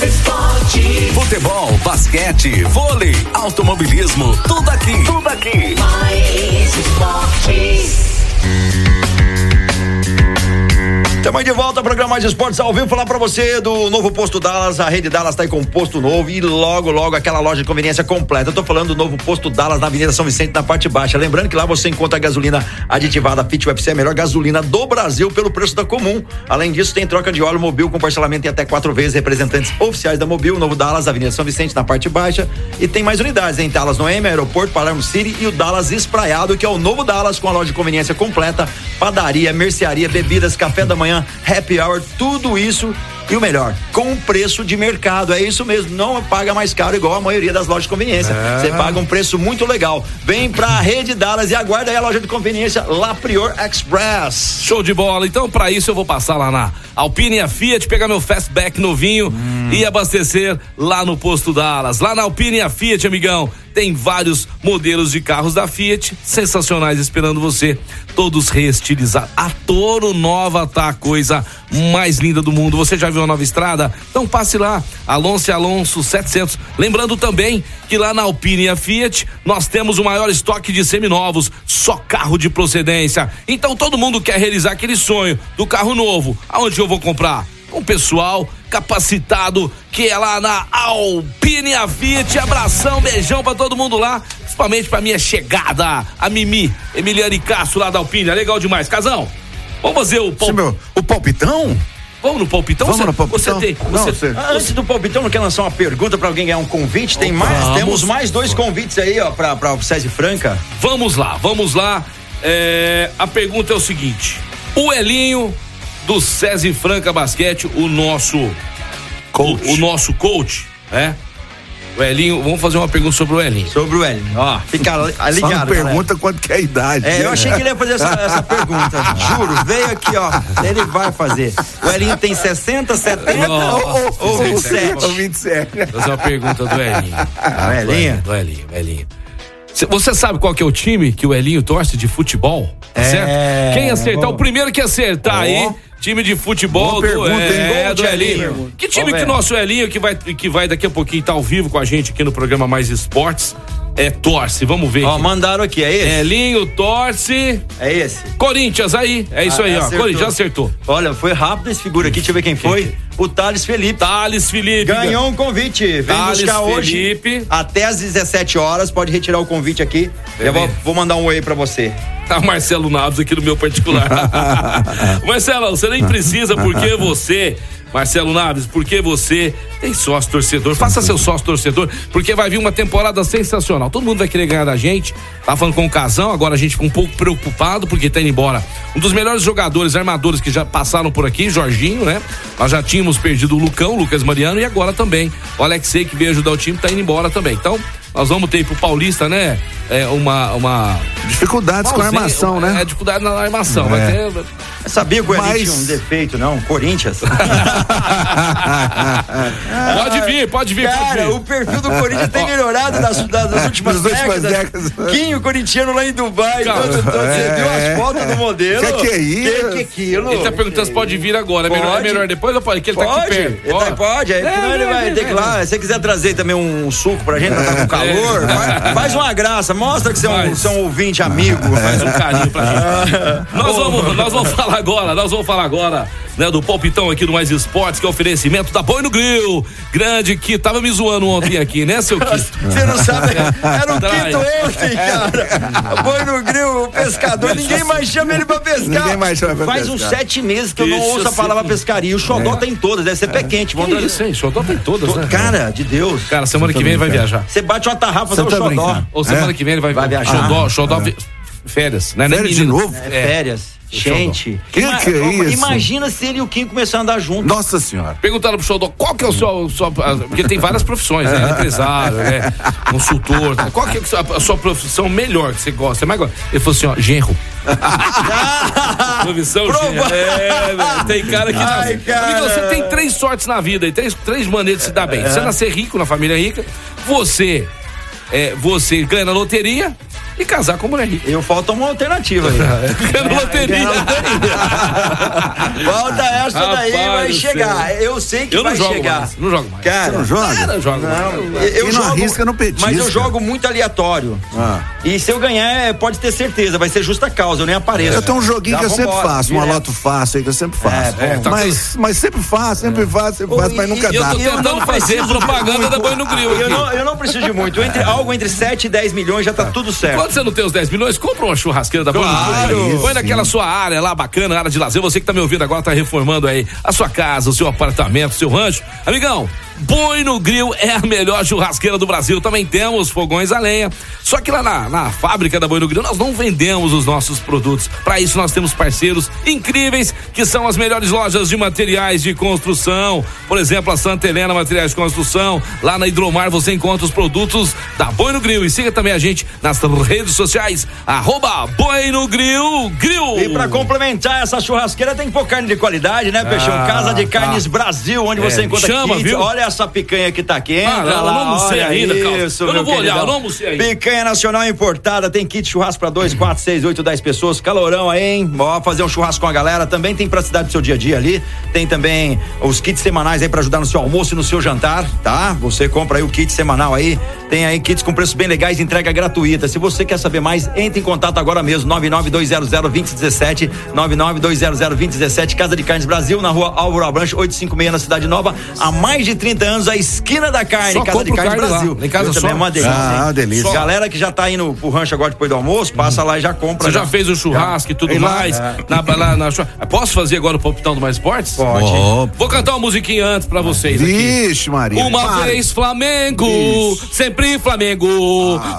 Mais esporte. Futebol, basquete, vôlei, automobilismo, tudo aqui. Tudo aqui. Mais esporte. Estamos de volta ao programa Mais Esportes ao vivo. Falar pra você do novo posto Dallas. A rede Dallas tá aí com posto novo e logo, logo aquela loja de conveniência completa. Eu tô falando do novo posto Dallas na Avenida São Vicente, na parte baixa. Lembrando que lá você encontra a gasolina aditivada Fit UFC, a melhor gasolina do Brasil pelo preço da comum. Além disso, tem troca de óleo mobil com parcelamento em até quatro vezes. Representantes oficiais da Mobil, novo Dallas, Avenida São Vicente, na parte baixa. E tem mais unidades em Dallas Noemi, Aeroporto, Palermo City e o Dallas Espraiado, que é o novo Dallas com a loja de conveniência completa, padaria, mercearia, bebidas, café da manhã, happy hour, tudo isso e o melhor, com preço de mercado. É isso mesmo, não paga mais caro igual a maioria das lojas de conveniência. Você paga um preço muito legal. Vem pra Rede Dallas e aguarda aí a loja de conveniência La Prior Express. Show de bola. Então, pra isso, eu vou passar lá na Alpine e a Fiat, pegar meu Fastback novinho e abastecer lá no posto Dallas. Lá na Alpine e a Fiat, amigão, tem vários modelos de carros da Fiat sensacionais esperando você. Todos reestilizados. A Toro Nova tá a coisa mais linda do mundo. Você já viu a nova estrada? Então passe lá. Alonso Alonso 700. Lembrando também que lá na Alpine e a Fiat nós temos o maior estoque de seminovos, só carro de procedência. Então todo mundo quer realizar aquele sonho do carro novo. Aonde eu vou comprar? Um pessoal capacitado que é lá na Alpine Fiat. Abração, beijão pra todo mundo lá, principalmente pra minha chegada, a Mimi, Emiliane Castro lá da Alpine. É legal demais. Casão, vamos fazer o pal- meu- o palpitão? Vamos no palpitão? Vamos Você- no palpitão? Você tem. Não, Você, você- Ah, Antes do palpitão, não quer lançar uma pergunta pra alguém ganhar um convite? Tem mais? Vamos. Temos mais dois convites aí, ó, pra, pra o César Franca. Vamos lá, vamos lá. É, a pergunta é o seguinte: o Elinho do SESI Franca Basquete, o nosso Coach. O, o nosso coach, né? O Elinho, vamos fazer uma pergunta sobre o Elinho. Sobre o Hélio. Ó, fica li- Só ligado. pergunta quanto que é a idade. galera. É, eu achei que ele ia fazer essa, essa pergunta. <laughs> Juro, veio aqui, ó. Ele vai fazer. O Elinho tem 60, 70 Nossa, ou 27? Ou 27. Vou fazer uma pergunta do Elinho. Ah, Elinho? Do Elinho, do Elinho. Cê- Você sabe qual que é o time que o Elinho torce de futebol? Tá É, certo? Quem acertar, bom. o primeiro que acertar aí, time de futebol Boa do, pergunta, é, Gol do de Elinho. Elinho. Que time Vamos que o nosso Elinho, que vai, que vai daqui a pouquinho estar ao vivo com a gente aqui no programa Mais Esportes, é, torce. Vamos ver. Ó, aqui. mandaram aqui, é esse? Elinho torce. É esse. Corinthians aí. É isso Ah, aí, ó. acertou. Corinthians acertou. Olha, foi rápido esse figura aqui, deixa eu ver quem foi. O Thales Felipe. Thales Felipe. Ganhou um convite. Vem Thales buscar hoje. Felipe. Até às 17 horas. Pode retirar o convite aqui. Eu vou, vou mandar um oi pra você. Tá Marcelo Naves aqui no meu particular. <laughs> Marcelo, você nem precisa porque você, Marcelo Naves, porque você tem sócio torcedor. Faça seu sócio torcedor, porque vai vir uma temporada sensacional. Todo mundo vai querer ganhar da gente. Tá falando com o Casão, agora a gente fica um pouco preocupado porque tá indo embora. Um dos melhores jogadores, armadores que já passaram por aqui, Jorginho, né? Nós já tínhamos perdido o Lucão, Lucas Mariano e agora também o Alexei que veio ajudar o time tá indo embora também. Então, nós vamos ter pro Paulista, né? É uma uma Dificuldades com a armação, né? é, dificuldade na armação. Vai ter. Eu sabia que o Elinho Mas- tinha um defeito, não? Corinthians. <laughs> <laughs> Pode vir, pode vir, pode Cara, vir. o perfil do Corinthians tem <laughs> melhorado das, das últimas Das últimas décadas. décadas. Quinho, corintiano lá em Dubai. Calma. todo- todo- Você É. viu as fotos do modelo? Que que é isso? Que que é aquilo? Ele tá perguntando se pode vir agora. É melhor, é Pode. melhor depois ou pode? Que ele tá aqui Pode, perto. ele tá- pode, aí, É, senão ele vai ter que lá. Se você quiser trazer também um suco pra gente, pra tá com calor, É. faz, <laughs> faz uma graça, mostra que você é um, você é um ouvinte amigo. Faz um carinho pra gente. nós, vamos, nós vamos falar agora, nós vamos falar agora, né, do palpitão aqui do Mais Esportes, que é oferecimento da Boi no Grill. Grande que tava me zoando ontem aqui, né, seu Kito? <laughs> Você não sabe, era um Traz. quinto ontem, cara. Boi no grill, o pescador, ninguém mais chama ele pra pescar. Ninguém mais chama pra Faz pescar. uns sete meses que eu não Deixa ouço a palavra pescaria. O xodó tem todas, deve ser pé quente. Vamos Que trazer- isso, hein? Xodó tem todas, né? Cara, de Deus. Cara, semana Você que tá vem ele vai brincando. viajar. Você bate uma tarrafa, fazer o tá xodó. Ou semana É? que vem ele vai, Vai viajar. Xodó, Xodó, vi- férias, né? Férias de novo? É, férias. Gente. Que ima- que é isso? Imagina se ele e o Kim começaram a andar juntos. Nossa senhora. Perguntaram pro Xodó qual que é o seu. Sua, porque tem várias profissões, né? <laughs> Empresário, né? Consultor. né? Qual que é a sua, a sua profissão melhor que você gosta? Você mais gosta? Ele falou assim, ó, genro. <laughs> profissão Prova- genro. É, velho, tem cara que <laughs> Ai, cara. Amigo, você tem três sortes na vida e três, três maneiras de se dar bem. Você nascer rico na família rica, você. É, você ganha na loteria e casar com mulher rica. Eu falta uma alternativa aí. <laughs> Ganha na loteria. <laughs> Falta essa daí, Rapaz vai do chegar. céu. Eu sei que Eu não vai jogo chegar. mais. Não jogo mais. Cara, Você não joga? Cara, eu jogo mais. Eu não jogo, arrisca, não petisca. Mas eu jogo muito aleatório. Ah. E se eu ganhar, é, pode ter certeza, vai ser justa causa, eu nem apareço. Eu tenho um joguinho Já que eu sempre vambora, faço, uma direto. loto fácil aí que eu sempre faço. É, bom. Tá mas, mas sempre faço, sempre faço, sempre faço, mas nunca E eu dá. tô tentando fazer propaganda da Boi no Grill Eu não, eu não preciso de muito. Entre, algo entre 7 e 10 milhões já tá tudo certo. Quando você não tem os 10 milhões, compra uma churrasqueira da no Claro. Grill. Põe naquela sua área lá bacana, área de lazer. Você que tá me ouvindo agora, tá reformando aí a sua casa, o seu apartamento, o seu rancho. Amigão, Boi no Grill é a melhor churrasqueira do Brasil. Também temos fogões a lenha. Só que lá na, na fábrica da Boi no Grill, nós não vendemos os nossos produtos. Para isso, nós temos parceiros incríveis que são as melhores lojas de materiais de construção. Por exemplo, a Santa Helena Materiais de Construção. Lá na Hidromar você encontra os produtos da Boi no Grill. E siga também a gente nas redes sociais, arroba Boi no Grill Grill. E pra complementar essa churrasqueira tem que pôr carne de qualidade, né, Peixão? Ah, Casa de tá. Carnes Brasil, onde É, você encontra chama, kits. viu? Olha essa picanha que tá aqui. Entra Ah, lá, não almocei ainda, isso, Eu não vou olhar, queridão. eu não almocei ainda. Picanha nacional importada, tem kit churrasco pra 2, 4, 6, 8, 10 pessoas. Calorão aí, hein? Ó, fazer um churrasco com a galera. Também tem praticidade do seu dia a dia ali. Tem também os kits semanais aí pra ajudar no seu almoço e no seu jantar, tá? Você compra aí o kit semanal aí. Tem aí kits com preços bem legais, entrega gratuita. Se você Você quer saber mais? Entre em contato agora mesmo, 992002017, 992002017, Casa de Carnes Brasil, na rua Álvaro Abranche, 856 na Cidade Nova, há mais de 30 anos, a esquina da carne, Só Casa de carne lá. Brasil. Lá em casa só. também, é uma delícia. Ah, hein? uma delícia. Só. Galera que já tá indo pro rancho agora depois do almoço, passa lá e já compra. Você já fez o churrasco e tudo E lá, mais? é. Na, na churra- Posso fazer agora o palpitão do Mais Esportes? Pode. Vou cantar uma musiquinha antes pra vocês aqui. Vixe, Maria. Uma vez Flamengo, sempre Flamengo,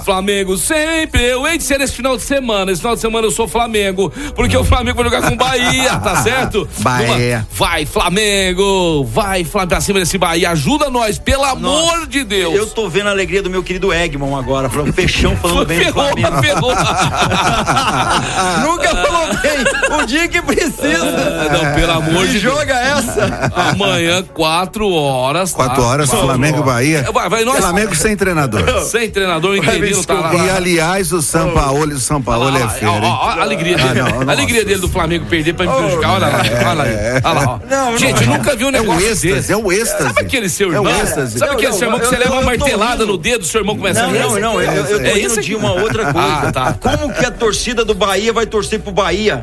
Flamengo sempre. Eu hei de ser esse final de semana. Esse final de semana eu sou Flamengo, porque o Flamengo vai jogar com o Bahia, tá <laughs> certo? Bahia. Numa- Vai, Flamengo, vai, Flamengo, pra cima desse Bahia. Ajuda nós, pelo amor de Deus. Eu tô vendo a alegria do meu querido Egmont agora, falando peixão, falando bem do Ferrou, Flamengo. ferrou. <laughs> Nunca falou bem. O dia que precisa. Não, pelo amor de Deus. jogo é essa? Amanhã, quatro horas. tá? Quatro horas, Flamengo e Bahia. Vai, vai, nós. Flamengo sem treinador. <laughs> Sem treinador, o Interino tá lá. E aliás, o São Paulo, o São Paulo Olha é feio, ó, a alegria dele. Ah, não, a alegria dele do Flamengo perder pra me prejudicar. Olha lá, olha lá. Olha lá, ó. Não, Gente, não. nunca viu um É o negócio êxtase, desse. é o êxtase. Sabe aquele seu É o irmão? Sabe aquele Não, seu irmão que você leva uma martelada no dedo, seu irmão começa a Não, rir? não, não. Eu, eu tô É indo isso de uma outra coisa. Ah, tá. Como que a torcida do Bahia vai torcer pro Bahia?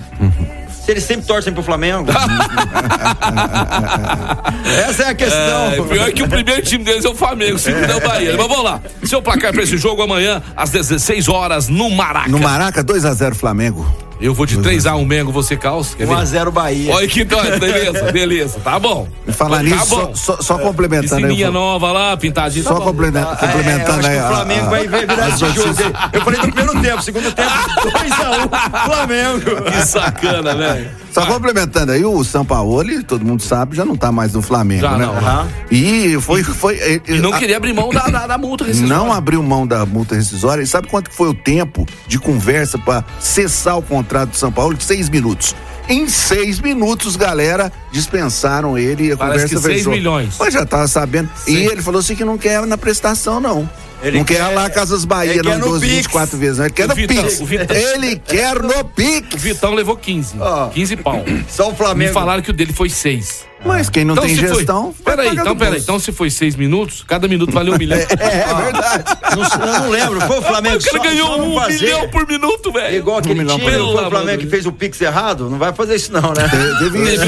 Se eles sempre torcem pro Flamengo. <laughs> Essa é a questão. É, pior que o primeiro time deles é o Flamengo, o segundo é o Bahia. Mas vamos lá. Seu placar pra esse jogo amanhã, às 16 horas, no Maraca. No Maraca, 2x0 Flamengo. Eu vou de 3x1 Mengo, você caos. Quer ver? 1x0 Bahia. Olha que dó, beleza, beleza, tá bom. E falar tá nisso, bom. só, só, só complementando aí. Piscininha vou- nova lá, pintadinha. Só tá bom. complementa- Ah, é, eu complementando acho aí. o Flamengo a- vai vai virar esse jogo. Eu falei do primeiro tempo, segundo tempo, <laughs> 2x1 Flamengo. Que sacana, velho. Só complementando aí, o São Paulo, todo mundo sabe, já não tá mais no Flamengo, Já né? não, aham. E foi. foi E não a- queria abrir mão da, da, da multa rescisória. não abriu mão da multa rescisória. E sabe quanto foi o tempo de conversa para cessar o contrato do São Paulo? Seis minutos. Em seis minutos, galera, dispensaram ele e a Parece conversa que seis fechou. milhões. Mas já tava sabendo. E Sim. ele falou assim que não quer na prestação, não. Ele não quer, quer- lá Casas Bahia, não, quer no 12, Pix. 24 vezes, não. Ele quer O no Vitão, Pix. o Vitão. Ele quer no O Pix. Vitão levou 15. Ó. 15 pau. Só o Me Flamengo. falaram que o dele foi 6. Mas quem não tem se gestão. Foi... Peraí, então, peraí. Então, se foi 6 minutos, cada minuto valeu um <laughs> milhão. É, é verdade. <laughs> Não, eu não lembro. Foi o Flamengo o cara só, ganhou só não um fazer. milhão por minuto, velho. Igual aquele milhão time, não foi minuto. o Flamengo que fez o Pix errado? Não vai fazer isso não, né? Teve <laughs> isso.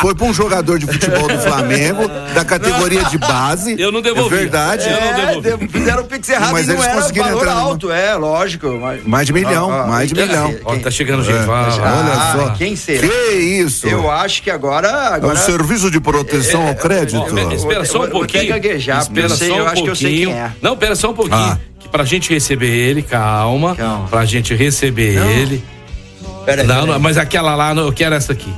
Foi pra um jogador de futebol do Flamengo, da categoria de base. Eu não devolvi. É verdade. Eu não É, devolvi. de- fizeram o Pix errado Mas e não eles era conseguiram valor entrar alto, é, lógico. Mas... Mais de milhão, Ah, ah, mais de quem- milhão. Ó, tá chegando gente. É. Olha Ah, só. quem será? Que isso? Eu acho que agora... É agora... o serviço de proteção ao crédito. Ó, espera só um Vou- vou pouquinho. gaguejar, espera eu sei, só um eu acho que eu sei pouquinho. quem é. Não, espera só um pouquinho. Ah. Que pra gente receber ele, calma. Calma. Pra gente receber Não. ele. Peraí, Não, peraí. não, mas aquela lá, não, eu quero essa aqui.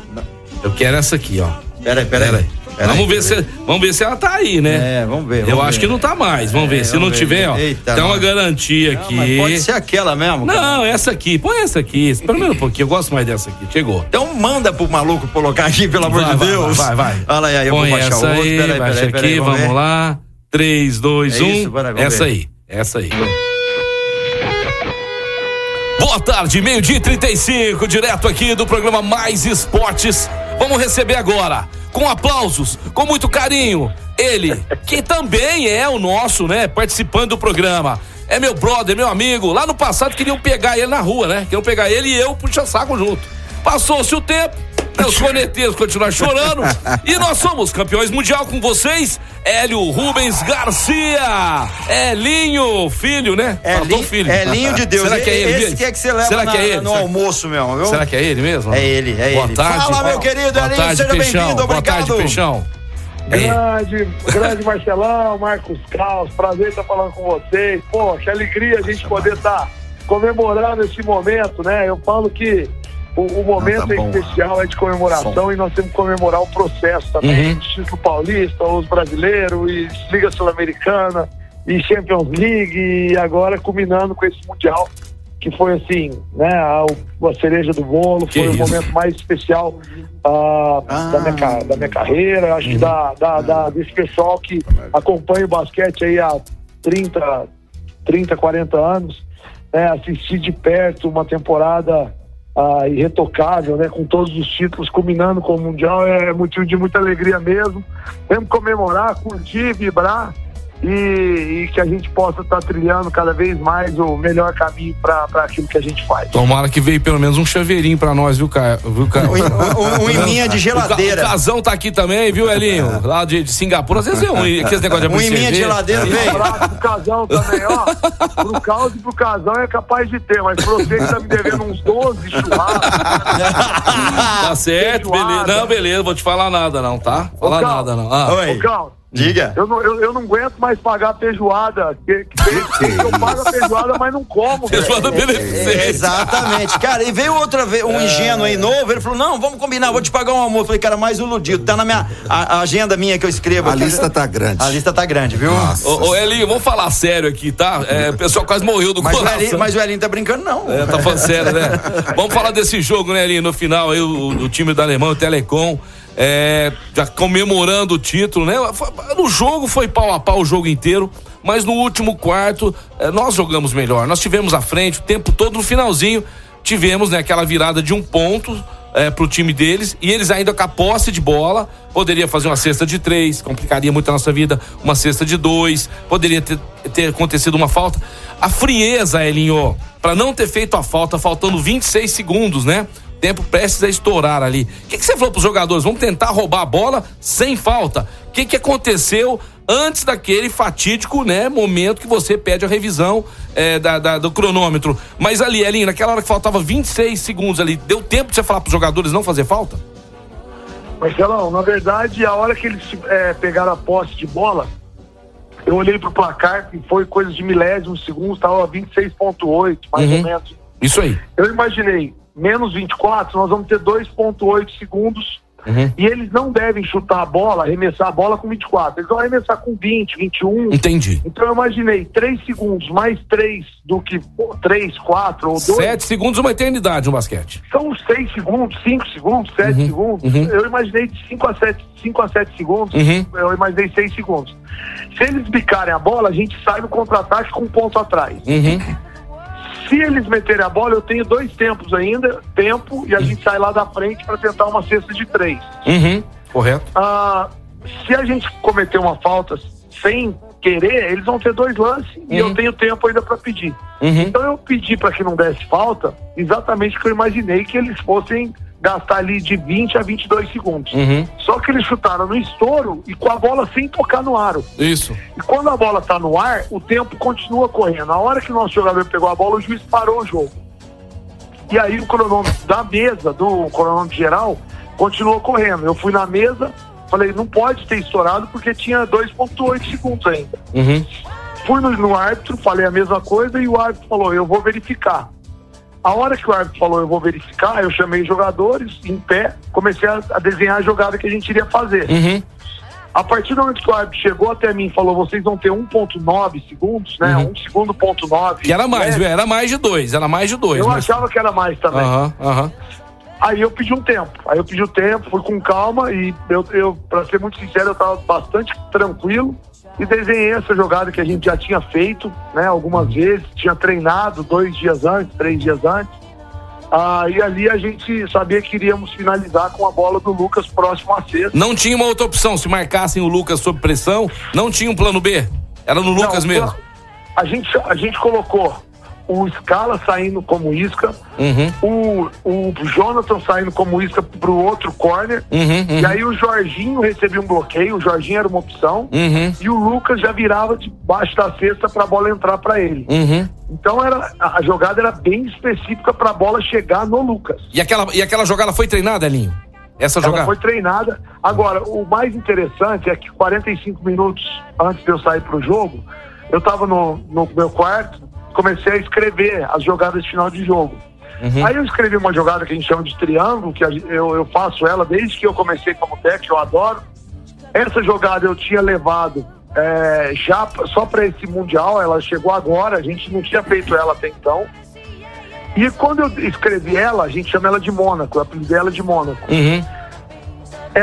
Eu quero essa aqui, ó. Peraí, peraí. Peraí. Vamos ver, peraí. se, vamos ver se ela tá aí, né? É, vamos ver. Eu vamos acho ver. que não tá mais. Vamos ver. É, Se não vamos ver. tiver, ó. Eita, tem uma garantia Não, aqui. pode ser aquela mesmo. cara. Não, essa aqui. Põe essa aqui. Espera um pouquinho. Eu gosto mais dessa aqui. Chegou. Então manda pro maluco colocar aqui, pelo amor Vai, de vai, Deus. vai, vai. Olha aí, eu Põe vou baixar essa o outro. aí, Peraí, baixa peraí, aqui, peraí, vamos ver. lá. 3, 2, É 1. isso, bora, vamos essa ver. aí, essa aí. Boa tarde, meio-dia e 35, direto aqui do programa Mais Esportes. Vamos receber agora, com aplausos, com muito carinho, ele, que também é o nosso, né, participando do programa. É meu brother, meu amigo. Lá no passado queriam pegar ele na rua, né? Queriam pegar ele e eu puxa saco junto. Passou-se o tempo, né, os corneteiros continuaram chorando <laughs> e nós somos campeões mundial com vocês, Hélio Rubens Garcia. Elinho, filho, né? É, li, filho. é linho de Deus. Será que é ele? Esse que é que você leva Será na- que é ele? no Será- almoço mesmo, viu? Será que é ele mesmo? É ele, é Boa ele. Tarde. Fala, meu querido Boa Elinho, tarde, seja Peixão. bem-vindo, Boa tarde, obrigado. Peixão. É. Grande, grande <laughs> Marcelão, Marcos Caos, prazer estar falando com vocês. Pô, que alegria a gente poder estar comemorando esse momento, né? Eu falo que o, o momento Ah, tá bom. especial é de comemoração e nós temos que comemorar o processo também. Uhum. Título Paulista, os brasileiros, e Liga Sul-Americana, e Champions League, e agora culminando com esse Mundial, que foi assim, né? A, a cereja do bolo, Que foi o isso. momento mais especial ah, Ah. da, minha, da minha carreira, acho que da, da, da- desse pessoal que acompanha o basquete aí há 30, 30 40 anos, né, assistir de perto uma temporada ah, irretocável, né, com todos os títulos, culminando com o Mundial, é motivo de muita alegria mesmo. Temos que comemorar, curtir, vibrar e, e que a gente possa estar trilhando cada vez mais o melhor caminho para aquilo que a gente faz. Tomara que veio pelo menos um chaveirinho pra nós, viu, Caio? Viu, Caio? Um, um, um iminha de O, geladeira. Ca- o Casão tá aqui também, viu, Elinho? <laughs> Lá de, de Singapura. Às vezes é um, aqueles negócios de Um iminha de geladeira, Um veio. abraço pro casão também, ó. Pro caos e pro casão é capaz de ter, mas pra você que tá me devendo uns 12 churrascos. <laughs> Tá certo, Feijoada. beleza. Não, beleza, vou te falar nada não, tá? Falar nada não. Ah, Oi. Ô, Diga. eu não, eu, eu não aguento mais pagar a feijoada. Que, que, eu pago a feijoada, mas não como. <laughs> feijoada É, beneficente. exatamente. Cara, e veio outra vez, um ingênuo aí novo, ele falou: não, vamos combinar, vou te pagar um almoço. Eu falei, cara, mais iludido. Tá na minha a, a agenda minha que eu escrevo. A aqui. lista tá grande. A lista tá grande, viu? Ô, ô, Elinho, vamos falar sério aqui, tá? É, o pessoal quase morreu do Mas o, coração. Elinho, mas o Elinho tá brincando, não. É, tá falando sério, né? <laughs> Vamos falar desse jogo, né, Elinho? No final, aí, o, o time da Alemanha, o Telecom, é, já comemorando o título, né? No jogo foi pau a pau o jogo inteiro, mas no último quarto é, nós jogamos melhor. Nós tivemos à frente o tempo todo, no finalzinho, tivemos né, aquela virada de um ponto é, pro time deles e eles ainda com a posse de bola poderia fazer uma cesta de três, complicaria muito a nossa vida, uma cesta de dois, poderia ter, ter acontecido uma falta. A frieza, Elinho, pra não ter feito a falta, faltando 26 segundos, né? Tempo prestes a estourar ali. O que, que você falou pros jogadores? Vamos tentar roubar a bola sem falta. O que, que aconteceu antes daquele fatídico né, momento que você pede a revisão é, da, da- do cronômetro? Mas ali, Elinho, naquela hora que faltava 26 segundos ali, deu tempo de você falar pros jogadores não fazer falta? Marcelão, na verdade, a hora que eles é, pegaram a posse de bola, eu olhei pro placar e foi coisa de milésimos segundos, tava 26,8, mais Uhum. ou menos. Isso aí. Eu imaginei, menos 24, nós vamos ter 2,8 segundos. Uhum. E eles não devem chutar a bola, arremessar a bola com 24. Eles vão arremessar com 20, 21. Entendi. Então eu imaginei 3 segundos, mais 3 do que 3, 4 ou 2. Sete segundos, uma eternidade no basquete. São 6 segundos, 5 segundos, 7 Uhum, segundos. uhum. Eu imaginei de 5 a 7, 5 a 7 segundos. Uhum. Eu imaginei 6 segundos. Se eles bicarem a bola, a gente sai no contra-ataque com um ponto atrás. Uhum. Se eles meterem a bola, eu tenho dois tempos ainda, tempo, e a gente sai lá da frente para tentar uma cesta de três. Uhum. Correto. Ah, se a gente cometer uma falta sem querer, eles vão ter dois lances e eu tenho tempo ainda para pedir. Uhum. Então eu pedi para que não desse falta, exatamente o que eu imaginei que eles fossem gastar ali de 20 a 22 segundos. Uhum. Só que eles chutaram no estouro e com a bola sem tocar no aro. Isso. E quando a bola tá no ar, o tempo continua correndo. Na hora que o nosso jogador pegou a bola, o juiz parou o jogo. E aí o cronômetro da mesa, do cronômetro geral, continuou correndo. Eu fui na mesa, falei, não pode ter estourado porque tinha 2,8 segundos ainda. Uhum. Fui no, no árbitro, falei a mesma coisa e o árbitro falou, eu vou verificar. A hora que o árbitro falou, eu vou verificar, eu chamei os jogadores em pé, comecei a, a desenhar a jogada que a gente iria fazer. Uhum. A partir do momento que o árbitro chegou até mim e falou, vocês vão ter 1.9 segundos, né? Um segundo ponto 9. Que era mais, né? viu? Era mais de dois, era mais de dois. Eu mas- achava que era mais também. Aham, aham. Aí eu pedi um tempo. Aí eu pedi o tempo, fui com calma e eu, eu para ser muito sincero, eu tava bastante tranquilo e desenhei essa jogada que a gente já tinha feito, né? Algumas vezes, tinha treinado dois dias antes, três dias antes. Ah, e ali a gente sabia que iríamos finalizar com a bola do Lucas próximo à cesta. Não tinha uma outra opção. Se marcassem o Lucas sob pressão, não tinha um plano B. Era no Lucas Não, mesmo. A gente, a gente colocou o Scala saindo como isca, Uhum. o, o Jonathan saindo como isca pro outro corner, Uhum, uhum. e aí o Jorginho recebia um bloqueio, o Jorginho era uma opção, Uhum. e o Lucas já virava debaixo da cesta para a bola entrar para ele. Uhum. Então era, a jogada era bem específica para a bola chegar no Lucas. E aquela, e aquela jogada foi treinada, Elinho? Essa Ela jogada? foi treinada. Agora, o mais interessante é que 45 minutos antes de eu sair pro jogo, eu tava no, no meu quarto, comecei a escrever as jogadas de final de jogo. Uhum. Aí eu escrevi uma jogada que a gente chama de triângulo, que eu, eu faço ela desde que eu comecei como técnico, eu adoro. Essa jogada eu tinha levado é, já só para esse Mundial, ela chegou agora, a gente não tinha feito ela até então. E quando eu escrevi ela, a gente chama ela de Mônaco, o apelido dela é de Mônaco. Uhum. É,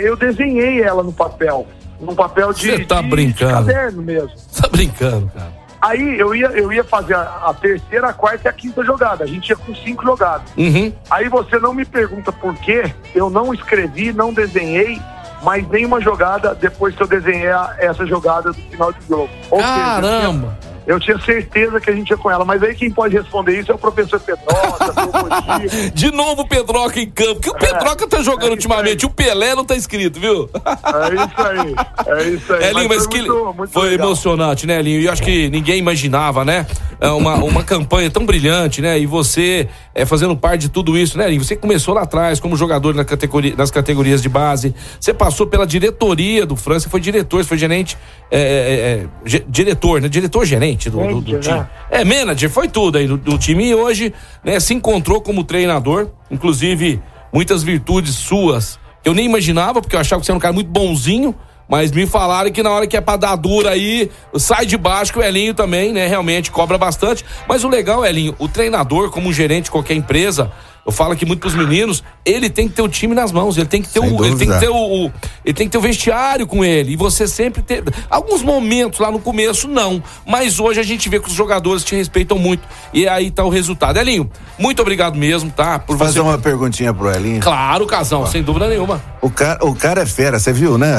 é, eu desenhei ela no papel. Num papel de, Você tá de- brincando. de caderno mesmo. Você tá brincando, cara. Aí eu ia, eu ia fazer a, a terceira, a quarta e a quinta jogada. A gente ia com cinco jogadas. Uhum. Aí você não me pergunta por quê, eu não escrevi, não desenhei, mais nenhuma jogada depois que eu desenhei a- essa jogada do final de jogo. Ou seja, Caramba! Eu tinha certeza que a gente ia com ela, mas aí quem pode responder isso é o professor Pedrosa, o. <laughs> De novo o Pedroca em campo. Que o Pedroca tá jogando ultimamente. O Pelé não tá inscrito, viu? É isso aí, é isso aí. Elinho, mas, foi que muito- muito foi legal. emocionante, né, Elinho? E eu acho que ninguém imaginava, né? É Uma, uma campanha tão brilhante, né? E você é, fazendo parte de tudo isso, né, Elinho? Você começou lá atrás como jogador na categoria, nas categorias de base. Você passou pela diretoria do França, você foi diretor, você foi gerente, é, é, é, diretor, né? Diretor-gerente do, do, do time. né? É, manager, foi tudo aí do, do time. E hoje, né, se encontrou como treinador, inclusive muitas virtudes suas. Eu nem imaginava, porque eu achava que você era um cara muito bonzinho. Mas me falaram que na hora que é pra dar dura aí, sai de baixo, que o Elinho também, né, realmente cobra bastante. Mas o legal, Elinho, o treinador, como um gerente de qualquer empresa, eu falo aqui muito pros meninos, ele tem que ter o time nas mãos, ele tem que ter, Sem o, ele tem que ter o, o- ele tem que ter o vestiário com ele. E você sempre ter. Alguns momentos lá no começo, não. Mas hoje a gente vê que os jogadores te respeitam muito. E aí tá o resultado. Elinho, muito obrigado mesmo, tá? Por Fazer você. uma perguntinha pro Elinho. Claro, Casão, sem dúvida nenhuma. O cara, o cara é fera, você viu, né,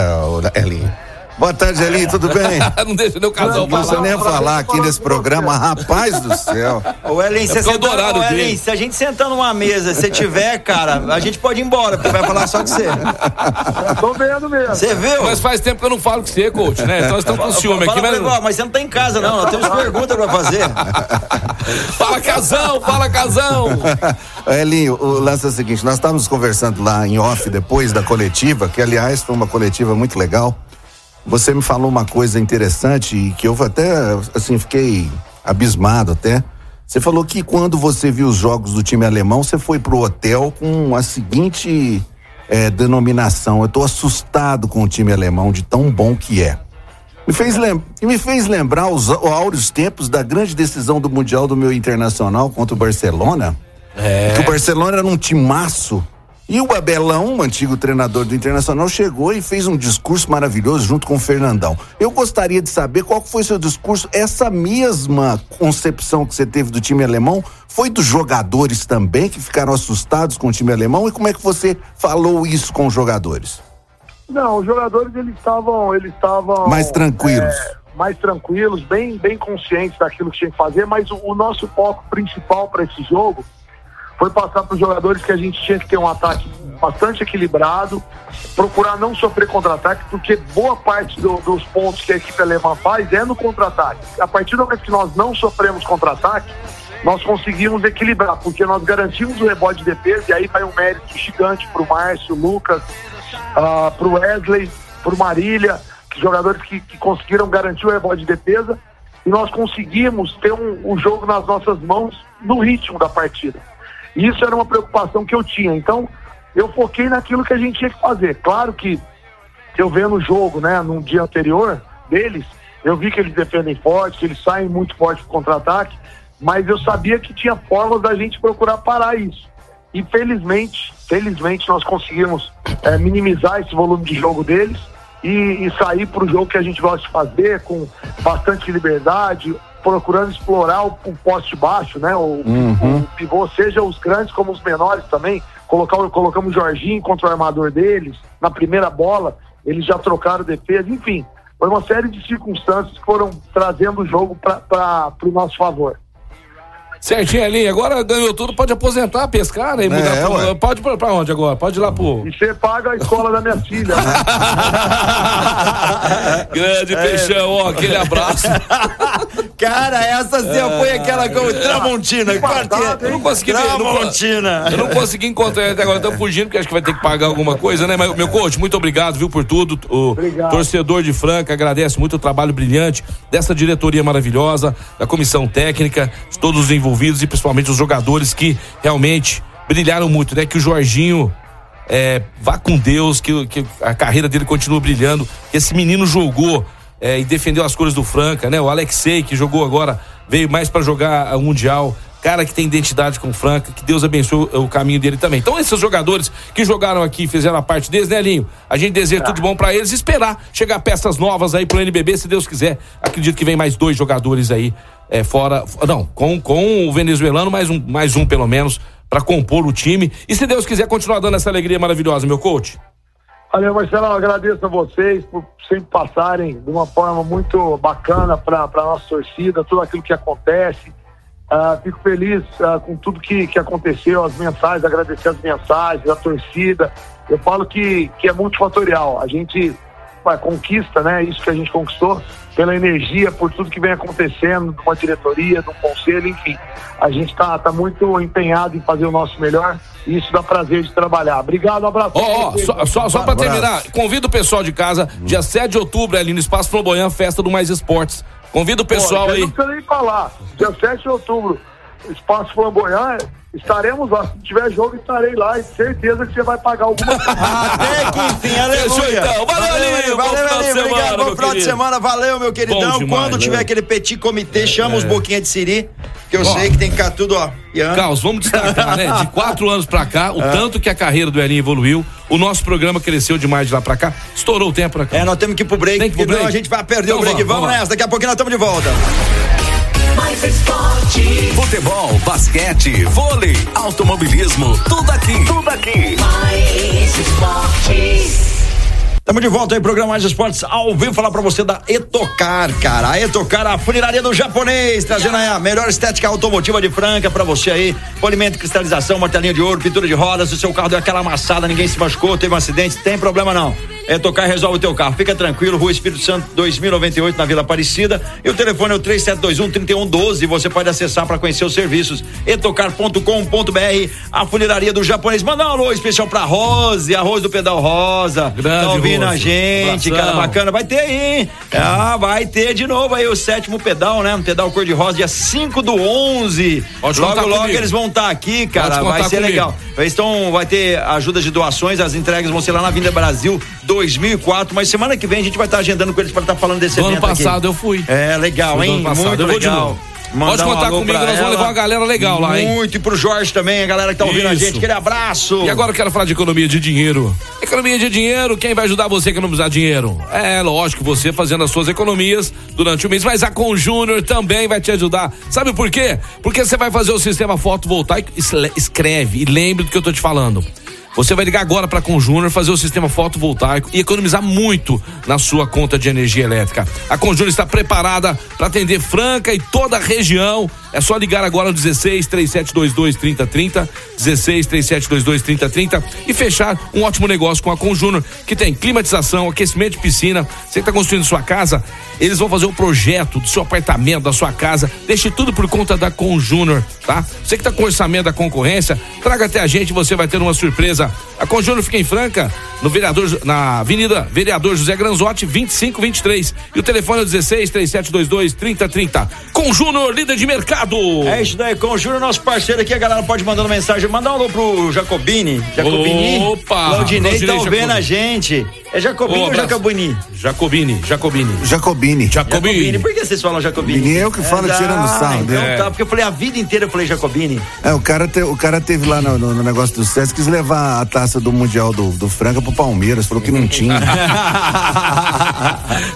Elinho? Boa tarde, Elinho, tudo bem? <laughs> não deixa nem o Casão Não precisa falar. nem falar aqui nesse programa, rapaz do céu. Ô, Ellen, É você por causa do sentar- horário ô, Ellen, se a gente sentar numa mesa, se tiver, cara, a gente pode ir embora, porque vai falar só com você. <laughs> Tô vendo mesmo. Você viu? Mas faz tempo que eu não falo com você, coach, né? Então nós estamos com ciúme Fala aqui, mas. ó, mas você não tá em casa, não. Nós temos pergunta pra fazer. <laughs> Fala, Casão, fala, Casão! Elinho, o lance é o seguinte: nós estávamos conversando lá em off depois da coletiva, que aliás foi uma coletiva muito legal. Você me falou uma coisa interessante e que eu até, assim, fiquei abismado até. Você falou que quando você viu os jogos do time alemão, você foi pro hotel com a seguinte eh, denominação: Eu tô assustado com o time alemão, de tão bom que é. Me fez, lem me fez lembrar os áureos tempos da grande decisão do Mundial do meu Internacional contra o Barcelona. É. Que o Barcelona era um timaço. E o Abelão, o antigo treinador do Internacional, chegou e fez um discurso maravilhoso junto com o Fernandão. Eu gostaria de saber qual foi seu discurso. Essa mesma concepção que você teve do time alemão foi dos jogadores também que ficaram assustados com o time alemão? E como é que você falou isso com os jogadores? Não, os jogadores eles estavam, eles estavam Mais tranquilos. é, mais tranquilos, bem, bem conscientes daquilo que tinha que fazer. Mas o, o nosso foco principal para esse jogo foi passar para os jogadores que a gente tinha que ter um ataque bastante equilibrado, procurar não sofrer contra-ataque, porque boa parte do- dos pontos que a equipe alemã faz é no contra-ataque. A partir do momento que nós não sofremos contra-ataque, nós conseguimos equilibrar, porque nós garantimos o rebote de defesa, e aí vai um mérito gigante para o Márcio, Lucas, ah, para o Wesley, para o Marília, que jogadores que, que conseguiram garantir o rebote de defesa, e nós conseguimos ter um, o jogo nas nossas mãos no ritmo da partida. Isso era uma preocupação que eu tinha. Então, eu foquei naquilo que a gente tinha que fazer. Claro que eu vendo o jogo, né, num dia anterior deles, eu vi que eles defendem forte, que eles saem muito forte pro contra-ataque, mas eu sabia que tinha formas da gente procurar parar isso. E felizmente, felizmente nós conseguimos eh, minimizar esse volume de jogo deles e, e sair para o jogo que a gente gosta de fazer com bastante liberdade, procurando explorar o, o poste baixo, né? O, o pivô, seja os grandes como os menores também. Colocar, colocamos o Jorginho contra o armador deles. Na primeira bola, eles já trocaram defesa. Enfim, foi uma série de circunstâncias que foram trazendo o jogo para o nosso favor. Certinho, Elinho. Agora ganhou tudo, pode aposentar, pescar, né? Mudar É, pode pra, pra onde agora? Pode ir lá pro. E você paga a escola da minha filha. né? <laughs> Grande peixão, ó, aquele abraço. <laughs> Cara, essa você foi aquela com Tramontina. Eu não consegui ver. Tramontina. Eu não consegui encontrar ele até agora, estamos fugindo, porque acho que vai ter que pagar alguma coisa, né? Mas, meu coach, muito obrigado, viu, por tudo. O Obrigado. torcedor de Franca agradece muito o trabalho brilhante dessa diretoria maravilhosa, da comissão técnica, de todos os envolvidos e principalmente os jogadores que realmente brilharam muito, né? Que o Jorginho é, vá com Deus, que, que a carreira dele continue brilhando, esse menino jogou é, e defendeu as cores do Franca, né? O Alexei, que jogou agora, veio mais pra jogar o Mundial. Cara que tem identidade com o Franca, que Deus abençoe o, caminho dele também. Então, esses jogadores que jogaram aqui fizeram a parte deles, né, Linho? A gente deseja tudo de bom pra eles e esperar chegar peças novas aí pro NBB, se Deus quiser. Acredito que vem mais dois jogadores aí é, fora. Não, com, com o venezuelano, mais um, mais um pelo menos, pra compor o time. E se Deus quiser continuar dando essa alegria maravilhosa, meu coach. Valeu, Marcelo, agradeço a vocês por sempre passarem de uma forma muito bacana para nossa torcida, tudo aquilo que acontece. Ah, fico feliz ah, com tudo que, que aconteceu, as mensagens, agradecer as mensagens, a torcida. Eu falo que, que é multifatorial. A gente ah, conquista, né? Isso que a gente conquistou pela energia, por tudo que vem acontecendo, de uma diretoria, de um conselho, enfim. A gente está tá muito empenhado em fazer o nosso melhor e isso dá prazer de trabalhar. Obrigado, um abraço. Ó, ó, só, só, só pra terminar, convido o pessoal de casa, dia 7 de outubro, ali no Espaço Flamboyant, festa do Mais Esportes. Convida o pessoal Pô, aí. Eu não precisa nem falar. Dia 7 de outubro, Espaço Flamboyant, estaremos lá. Se tiver jogo, estarei lá e certeza que você vai pagar alguma <laughs> coisa. Até que enfim, aleluia. então. Valeu. Bom valeu, de Alinho, semana, obrigado. Bom final de semana, valeu, meu queridão. Bom demais, Quando tiver né? aquele petit comitê, chama os boquinhas de siri, que eu Ó. sei que tem que ficar tudo, ó. piano. Carlos, vamos destacar, né? De quatro anos pra cá, o <laughs> tanto que a carreira do Elinho evoluiu, o nosso programa cresceu demais de lá pra cá. Estourou o tempo, né? É, Carlos? nós temos que ir pro break, Tem que ir pro break? a gente vai perder Então o break. vamos, Vamos, nessa, daqui a pouquinho nós estamos de volta. Mais esporte. Futebol, basquete, vôlei, automobilismo, tudo aqui. Tudo aqui. Mais esporte. Estamos de volta aí, programa Mais Esportes ao vivo, falar pra você da Etocar, cara. A Etocar, a funilaria do japonês, trazendo aí a melhor estética automotiva de Franca pra você aí. Polimento, cristalização, martelinho de ouro, pintura de rodas, se o seu carro deu aquela amassada, ninguém se machucou, teve um acidente, tem problema não. Etocar resolve o teu carro. Fica tranquilo, Rua Espírito Santo 2098 na Vila Aparecida. E o telefone é o 3721-3112. Você pode acessar para conhecer os serviços. etocar.com.br, a funilaria do japonês. Manda um alô especial pra Rose, arroz do pedal rosa. Grande tá ouvindo a Rose. gente, Abração. cara, bacana. Vai ter aí, hein? Ah, vai ter de novo aí o sétimo pedal, né? Um pedal cor-de-rosa, dia 5 do 11. Pode logo, logo comigo. eles vão estar aqui, cara. Vai ser comigo. legal. Eles estão, vai ter ajuda de doações, as entregas vão ser lá na Vinda Brasil 2004. Mas semana que vem a gente vai estar agendando com eles para estar falando desse Do ano evento aqui. passado eu fui. É, legal, hein? ano. Muito legal. Mandar Pode um contar alô comigo, nós vamos ela. levar uma galera legal lá, hein? Muito e pro Jorge também, a galera que tá ouvindo a Isso. gente. Aquele abraço. E agora eu quero falar de economia de dinheiro. Economia de dinheiro, quem vai ajudar você a economizar dinheiro? É lógico, você fazendo as suas economias durante o mês, mas a Conjúnior também vai te ajudar. Sabe por quê? Porque você vai fazer o sistema fotovoltaico, escreve e lembre do que eu tô te falando. Você vai ligar agora para a Conjúnior, fazer o sistema fotovoltaico e economizar muito na sua conta de energia elétrica. A Conjúnior está preparada para atender Franca e toda a região. É só ligar agora no 16 3722 3030, 16 3722 3030 e fechar um ótimo negócio com a Conjúnior, que tem climatização, aquecimento de piscina. Você que está construindo sua casa, eles vão fazer o projeto do seu apartamento, da sua casa. Deixe tudo por conta da Conjúnior, tá? Você que está com orçamento da concorrência, traga até a gente, você vai ter uma surpresa. A Conjúnior fica em Franca, no vereador, na Avenida Vereador José Granzotti, 2523. E o telefone é o 16 3722 3030. Conjúnior, líder de mercado. É isso daí, com o Júnior, nosso parceiro aqui, a galera pode mandando mensagem. Mandar um alô pro Jacobini. Jacobini. Opa! Claudinei tá Claudinei ouvindo Jacobini. a gente. É Jacobini Ô, ou. Jacobini? Jacobini, Jacobini. Jacobini. Jacobini. Por que vocês falam Jacobini? Jacobini é eu que falo ah, tirando sarro Então dele. tá, porque eu falei a vida inteira eu falei Jacobini. É, o cara, te- o cara teve lá no, no- no negócio do Sesc, quis levar a taça do Mundial do, do Franca pro Palmeiras, falou que não <laughs> tinha.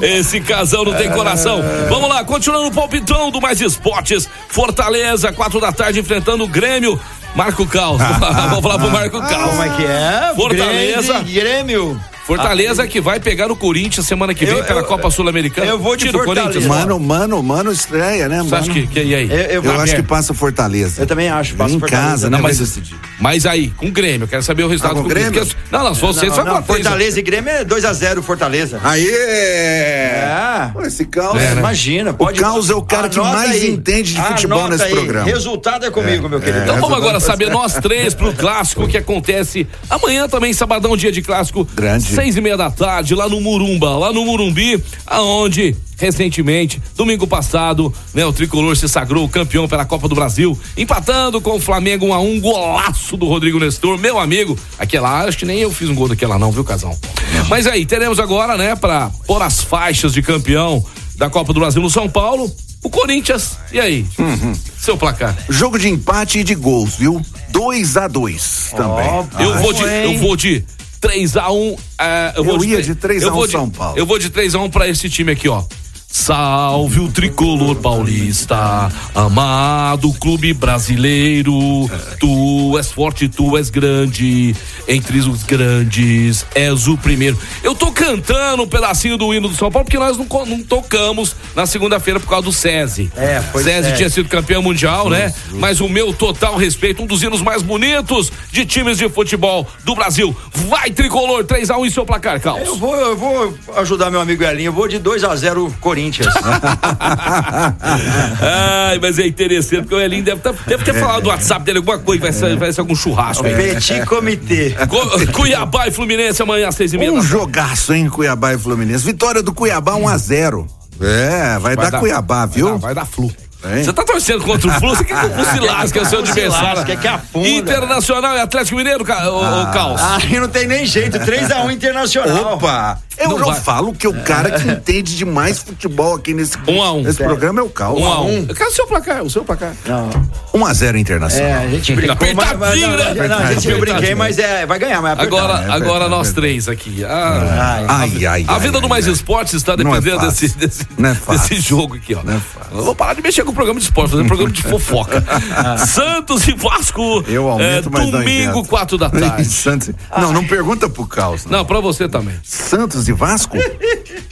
Esse casal não tem coração. Vamos lá, continuando o palpitão do Mais Esportes. Fortaleza, quatro da tarde, enfrentando o Grêmio. Marco Caos. <laughs> Vamos falar pro Marco Caos. Como é que é? Fortaleza. Grêmio. Fortaleza que vai pegar o Corinthians semana que vem Eu- pela eu- Copa Sul-Americana. eu vou de Tira o Fortaleza. Corinthians. mano, mano, mano, estreia, né, Você mano? acha que, que e aí? Eu, eu Eu acho que passa Fortaleza. Eu também acho, passa Em Fortaleza. casa, Não, né? mas, vai decidir. mas aí, com o Grêmio, eu quero saber o resultado Ah, com com o Grêmio? Porque- Não, não, se você não, só não, com a três, Fortaleza e Grêmio é 2x0 Fortaleza. Aê! É. Pô, Esse caos. É, Imagina, pode. Caos é o cara que Anota mais aí. entende de futebol Anota nesse aí. programa. Resultado é comigo, meu querido. Então vamos agora saber nós três pro clássico que acontece amanhã também, sabadão, dia de clássico. Grande. Seis e meia da tarde, lá no Murumba, lá no Murumbi, aonde recentemente, domingo passado, né, o tricolor se sagrou campeão pela Copa do Brasil, empatando com o Flamengo 1 a 1 golaço do Rodrigo Nestor, meu amigo. Aquela, acho que nem eu fiz um gol daquela não, viu, casal? Mas aí, teremos agora, né, pra pôr as faixas de campeão da Copa do Brasil no São Paulo, o Corinthians. E aí? Seu placar? Jogo de empate e de gols, viu? 2 a 2 também. Eu Ah, vou de, eu vou de 3 a 1 é, eu, vou ia três- de 3 a eu 1 vou de- São Paulo. Eu vou de 3 a 1 pra esse time aqui, ó. Salve o tricolor paulista, amado clube brasileiro. Tu és forte, tu és grande, entre os grandes és o primeiro. Eu tô cantando um pedacinho do hino do São Paulo porque nós não, não tocamos na segunda-feira por causa do SESI. É, foi SESI SESI. tinha sido campeão mundial, né? Mas o meu total respeito, um dos hinos mais bonitos de times de futebol do Brasil. Vai tricolor, 3x1 em seu placar, Carlos. Eu vou, eu vou ajudar meu amigo Elinho, eu vou de 2 a 0 Corinthians. <laughs> Ai, mas é interessante, porque o Elinho deve, tá- deve ter falado do WhatsApp dele alguma coisa, vai ser, vai ser algum churrasco aí. Petit Comitê. Cu- Cuiabá e Fluminense amanhã às seis e meia. Um jogaço, hein, Cuiabá e Fluminense. Vitória do Cuiabá 1 a 0 É, vai, dar, Cuiabá, viu? Vai dar, vai dar Flu. Você tá torcendo contra o Flu, você quer que o Flu se lasque, é o seu Se adversário. lasque, que afunda. Internacional e Atlético Mineiro, ca- ô, ô, Caos. Aí não tem nem jeito, 3x1 Internacional. Opa! Eu Não não, vai. falo que o cara que entende de mais futebol aqui nesse, Um a um. nesse programa é o Cal. Um a um. Eu quero o seu placar, o seu placar. 1 a 0 Internacional. É, a gente brincou, mas, mas, Apertadinho, não, né? não, a gente eu brinquei, mas é, vai ganhar, mas é. Agora, é agora nós é três aqui. Ah, Ai, ai, a ai, vida ai, do Mais ai. Esportes está Não é dependendo fácil. desse, desse, Não é desse jogo aqui, ó. Não é fácil. Eu vou parar de mexer com o programa de esporte, fazer um programa de fofoca. <laughs> Santos e Vasco. Eu aumento, é, mas não Domingo, quatro da <laughs> tarde. Santos. Não, não pergunta pro Caos. não. Não, pra você também. Santos e Vasco?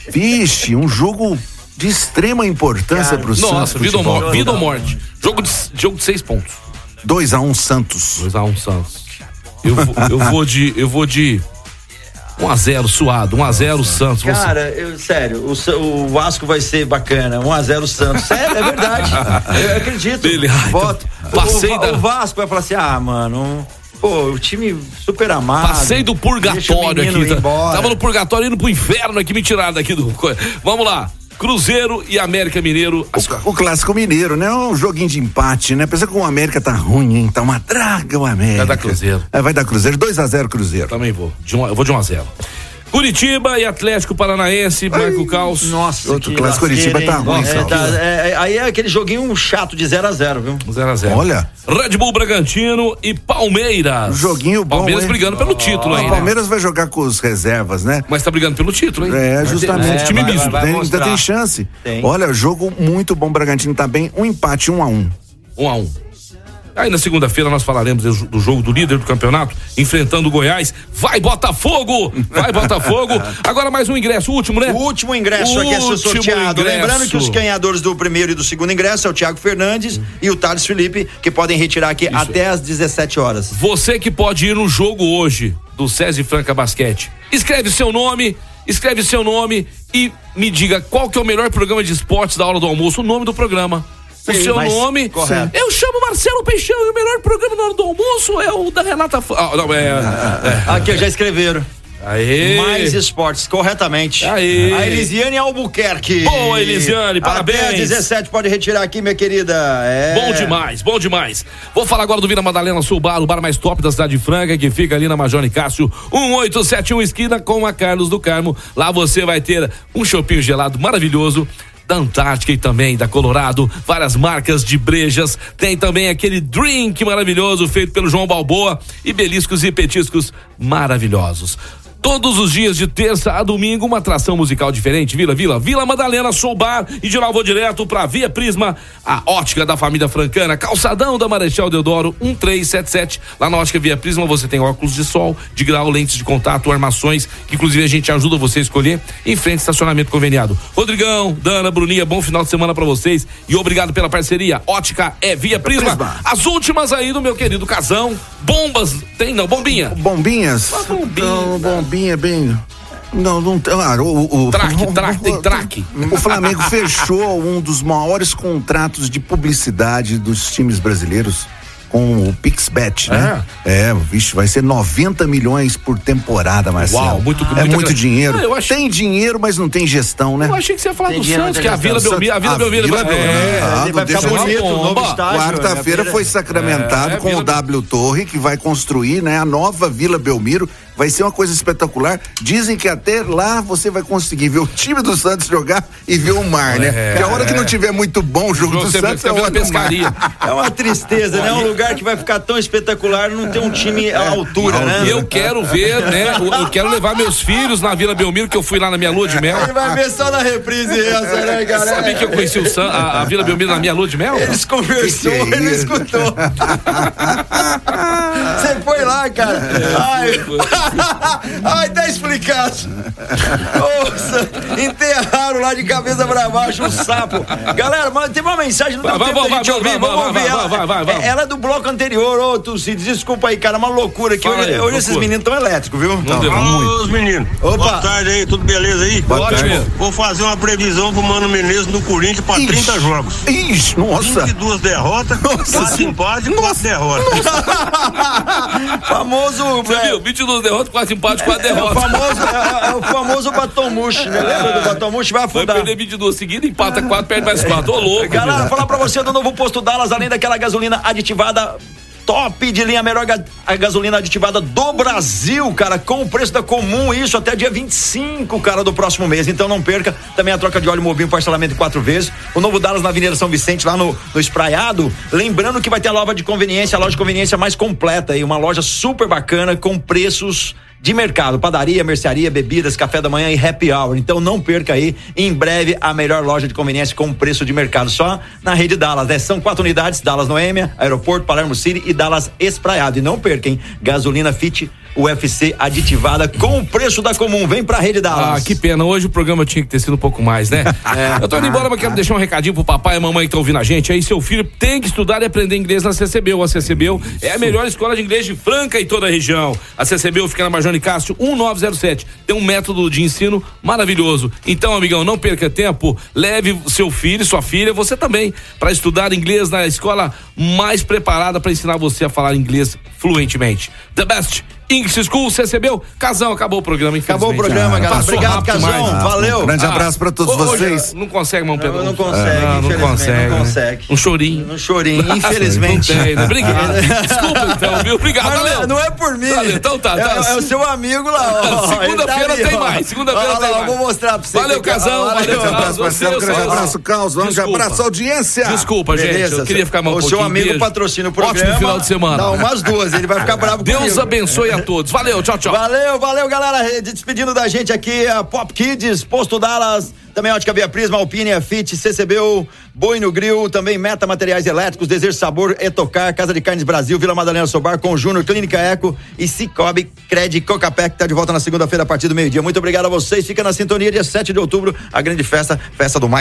Vixe, um jogo de extrema importância pro Santos. Nossa, vida ou, morte, vida ou morte. Jogo de, jogo de seis pontos. 2 a 1 Santos. 2x1 Santos. Eu vou, eu vou de. Eu vou de. 1x0 suado, 1x0 Santos. Você- Cara, eu, sério, o, o Vasco vai ser bacana, 1x0 Santos. Sério, é verdade. <laughs> Eu acredito. Ele- ai, Voto. passei o, da- o Vasco vai falar assim: ah, mano, pô, o time super amado. Passei do o purgatório aqui. tá-. Tava no purgatório indo pro inferno aqui, me tiraram daqui do. Vamos lá. Cruzeiro e América Mineiro. As- O clássico mineiro, né? Um joguinho de empate, né? Apesar que o América tá ruim, hein? Tá uma draga o América. Vai dar Cruzeiro. É, vai dar Cruzeiro. 2 a 0 Cruzeiro. Também vou. De um, eu vou de 1x0. Curitiba e Atlético Paranaense, Marco Caos. Nossa, Outro que clássico, Curitiba tá ruim, É, tá- é, é, aí é aquele joguinho chato de 0x0, viu? 0x0. Olha. Red Bull Bragantino e Palmeiras. Joguinho bom, Palmeiras hein? brigando pelo título O aí, né? Palmeiras vai jogar com os reservas, né? Mas tá brigando pelo título, hein? É, justamente. É, time vai- misto. vai- Tem- ainda tem chance. Tem. Olha, jogo muito bom. Bragantino tá bem. Um empate, um a um. Um a um. Aí na segunda-feira nós falaremos do jogo do líder do campeonato, enfrentando o Goiás. Vai Botafogo! Vai Botafogo! <laughs> Agora mais um ingresso, o último, né? O último ingresso aqui a ser Último sorteado. ingresso. Lembrando que os ganhadores do primeiro e do segundo ingresso é o Thiago Fernandes e o Thales Felipe, que podem retirar aqui até às 17 horas. Você que pode ir no jogo hoje do César Franca Basquete. Escreve seu nome, escreve seu nome e me diga qual que é o melhor programa de esportes da hora do almoço, o nome do programa. O seu mas- nome. correto. Eu chamo Marcelo Peixão e o melhor programa da hora do almoço é o da Renata. F- Ah, não, é. é. Aqui, já escreveram. Aê! Mais esportes, corretamente. Aê. A Elisiane Albuquerque. Boa, Elisiane, parabéns. Até às 17 pode retirar aqui, minha querida. É. Bom demais, bom demais. Vou falar agora do Vila Madalena Sul Bar, o bar mais top da cidade de Franca, que fica ali na Major Cássio, 1871 esquina com a Carlos do Carmo. Lá você vai ter um chopinho gelado maravilhoso. Da Antártica e também da Colorado, várias marcas de brejas. Tem também aquele drink maravilhoso feito pelo João Balboa e beliscos e petiscos maravilhosos. Todos os dias, de terça a domingo, uma atração musical diferente. Vila, Vila, Vila Madalena, Sou Bar. E de lá eu vou direto pra Via Prisma, a ótica da família francana, calçadão da Marechal Deodoro, 1377. Lá na ótica Via Prisma você tem óculos de sol, de grau, lentes de contato, armações, que inclusive a gente ajuda você a escolher, em frente ao estacionamento conveniado. Rodrigão, Dana, Bruninha, bom final de semana pra vocês e obrigado pela parceria. Ótica é Via Prisma. Prisma. As últimas aí do meu querido Casão. Bombas, tem não, bombinha. Bombinhas? Uma bombinha. Não, bombinha bem. Não, não tem. Ah, o, o, Traque, <laughs> traque, tem traque. O Flamengo fechou um dos maiores contratos de publicidade dos times brasileiros com o PixBet, né? É, vixe, vai ser 90 milhões por temporada, Marcelo. Uau, muito- É muita muito grana. dinheiro. Ah, achei- Tem dinheiro, mas não tem gestão, né? Eu achei que você ia falar Tem do Santos, tem que é a. Vila Belmiro. A Vila A Belmiro Belmiro. É, Ah, vai não ficar deixa- bonito, novo estádio. Quarta-feira né? foi sacramentado É, com Vila- o W Torre, que vai construir, né, a nova Vila Belmiro. Vai ser uma coisa espetacular. Dizem que até lá você vai conseguir ver o time do Santos jogar e ver o mar, né? É, a hora que não tiver muito bom o jogo do Você Santos fica é do mar. pescaria. <laughs> É uma tristeza, né? Um lugar que vai ficar tão espetacular não ter um time à altura, né? E eu quero ver, né? Eu, quero levar meus filhos na Vila Belmiro, que eu fui lá na minha lua de mel. Ele vai ver só na reprise essa, né, cara? Sabe que eu conheci o San- a, a Vila Belmiro na minha lua de mel? Eles conversou, Que que é ele escutou. <laughs> Você foi lá, cara. Ai, <laughs> Ai tá explicado. Nossa, enterraram lá de cabeça pra baixo um sapo. Galera, mas tem uma mensagem, não deu Vai, tempo vai, ouvir. Vamos ouvir vai, ela. vai, vai, vai. É, Ela é do bloco anterior, ô Tucci, desculpa aí, cara, é uma loucura aqui. Fala Hoje, aí, hoje esses meninos estão elétricos, viu? Não os meninos. Opa. Boa tarde aí, tudo beleza aí? Ótimo. Vou fazer uma previsão pro Mano Menezes no Corinthians pra 30 jogos. Ixi, nossa. 22 derrotas, 4 empates e 4 derrotas. <laughs> famoso. Você é, viu? 22 derrotas, 4 empates, 4 é o derrotas. famoso, é, é o famoso batom murcho, né? Lembra do batom murcho? Vai Vai afundar. perder 22 seguidas, empata 4, perde mais 4. Ô, louco. Galera, falar pra você do novo posto Dallas, além daquela gasolina aditivada top de linha, melhor a gasolina aditivada do Brasil, cara, com o preço da comum, isso até dia 25, cara, do próximo mês. Então não perca. Também a troca de óleo mobil, parcelamento quatro vezes. O novo Dallas na Avenida São Vicente, lá no, no Espraiado. Lembrando que vai ter a loja de conveniência, a loja de conveniência mais completa aí, uma loja super bacana com preços de mercado, padaria, mercearia, bebidas, café da manhã e happy hour. Então não perca aí, em breve a melhor loja de conveniência com preço de mercado só na rede Dallas, né? São quatro unidades, Dallas Noêmia, Aeroporto, Palermo City e Dallas Espraiado. E não perca, hein? Gasolina Fit UFC aditivada com o preço da comum. Vem pra rede Dallas. Ah, que pena. Hoje o programa tinha que ter sido um pouco mais, né? <laughs> Eu tô indo embora, mas quero deixar um recadinho pro papai e mamãe que estão ouvindo a gente. Aí, seu filho tem que estudar e aprender inglês na CCBU. A CCBU é a melhor escola de inglês de Franca e toda a região. A CCBU fica na Major Cássio 1907. Tem um método de ensino maravilhoso. Então, amigão, não perca tempo. Leve seu filho, sua filha, você também, para estudar inglês na escola mais preparada para ensinar você a falar inglês fluentemente. The best English School, CCBU. Casão, acabou o programa, Acabou o infelizmente. programa, Ah, galera. passou Obrigado, Casão. Valeu. Um grande Ah, abraço pra todos hoje, vocês. Não consegue, mão Pedro. Não consegue, Não, não infelizmente, consegue. não consegue. Um chorinho. Um chorinho, infelizmente. Não tem, né? Obrigado. <laughs> Desculpa então, viu? Obrigado, é- valeu. não é por mim. Valeu, então tá, É, tá. é o seu amigo lá. <laughs> Segunda-feira tá ali, tem mais, segunda-feira tem mais. Vou mostrar pra você. Valeu, Casão, valeu, Grande Casão. abraço, Marcelo. Você, Grande abraço, Carlos. Grande Desculpa. abraço, audiência. Desculpa, gente. Eu queria ficar mais um O seu amigo patrocina o programa. Ótimo final de semana. Dá umas duas, ele vai ficar bravo Deus abençoe a todos. Valeu, tchau, tchau. Valeu, valeu, galera. Despedindo da gente aqui, a Pop Kids, Posto Dallas, também Ótica Via Prisma, Alpine, Fit, CCBU, Boi no Grill, também Meta Materiais Elétricos, Desejo Sabor, Etocar, Casa de Carnes Brasil, Vila Madalena Sobar, com Júnior, Clínica Eco e Cicobi Cred Cocapé, que tá de volta na segunda-feira a partir do meio-dia. Muito obrigado a vocês. Fica na sintonia, dia 7 de outubro, a grande festa, festa do mais.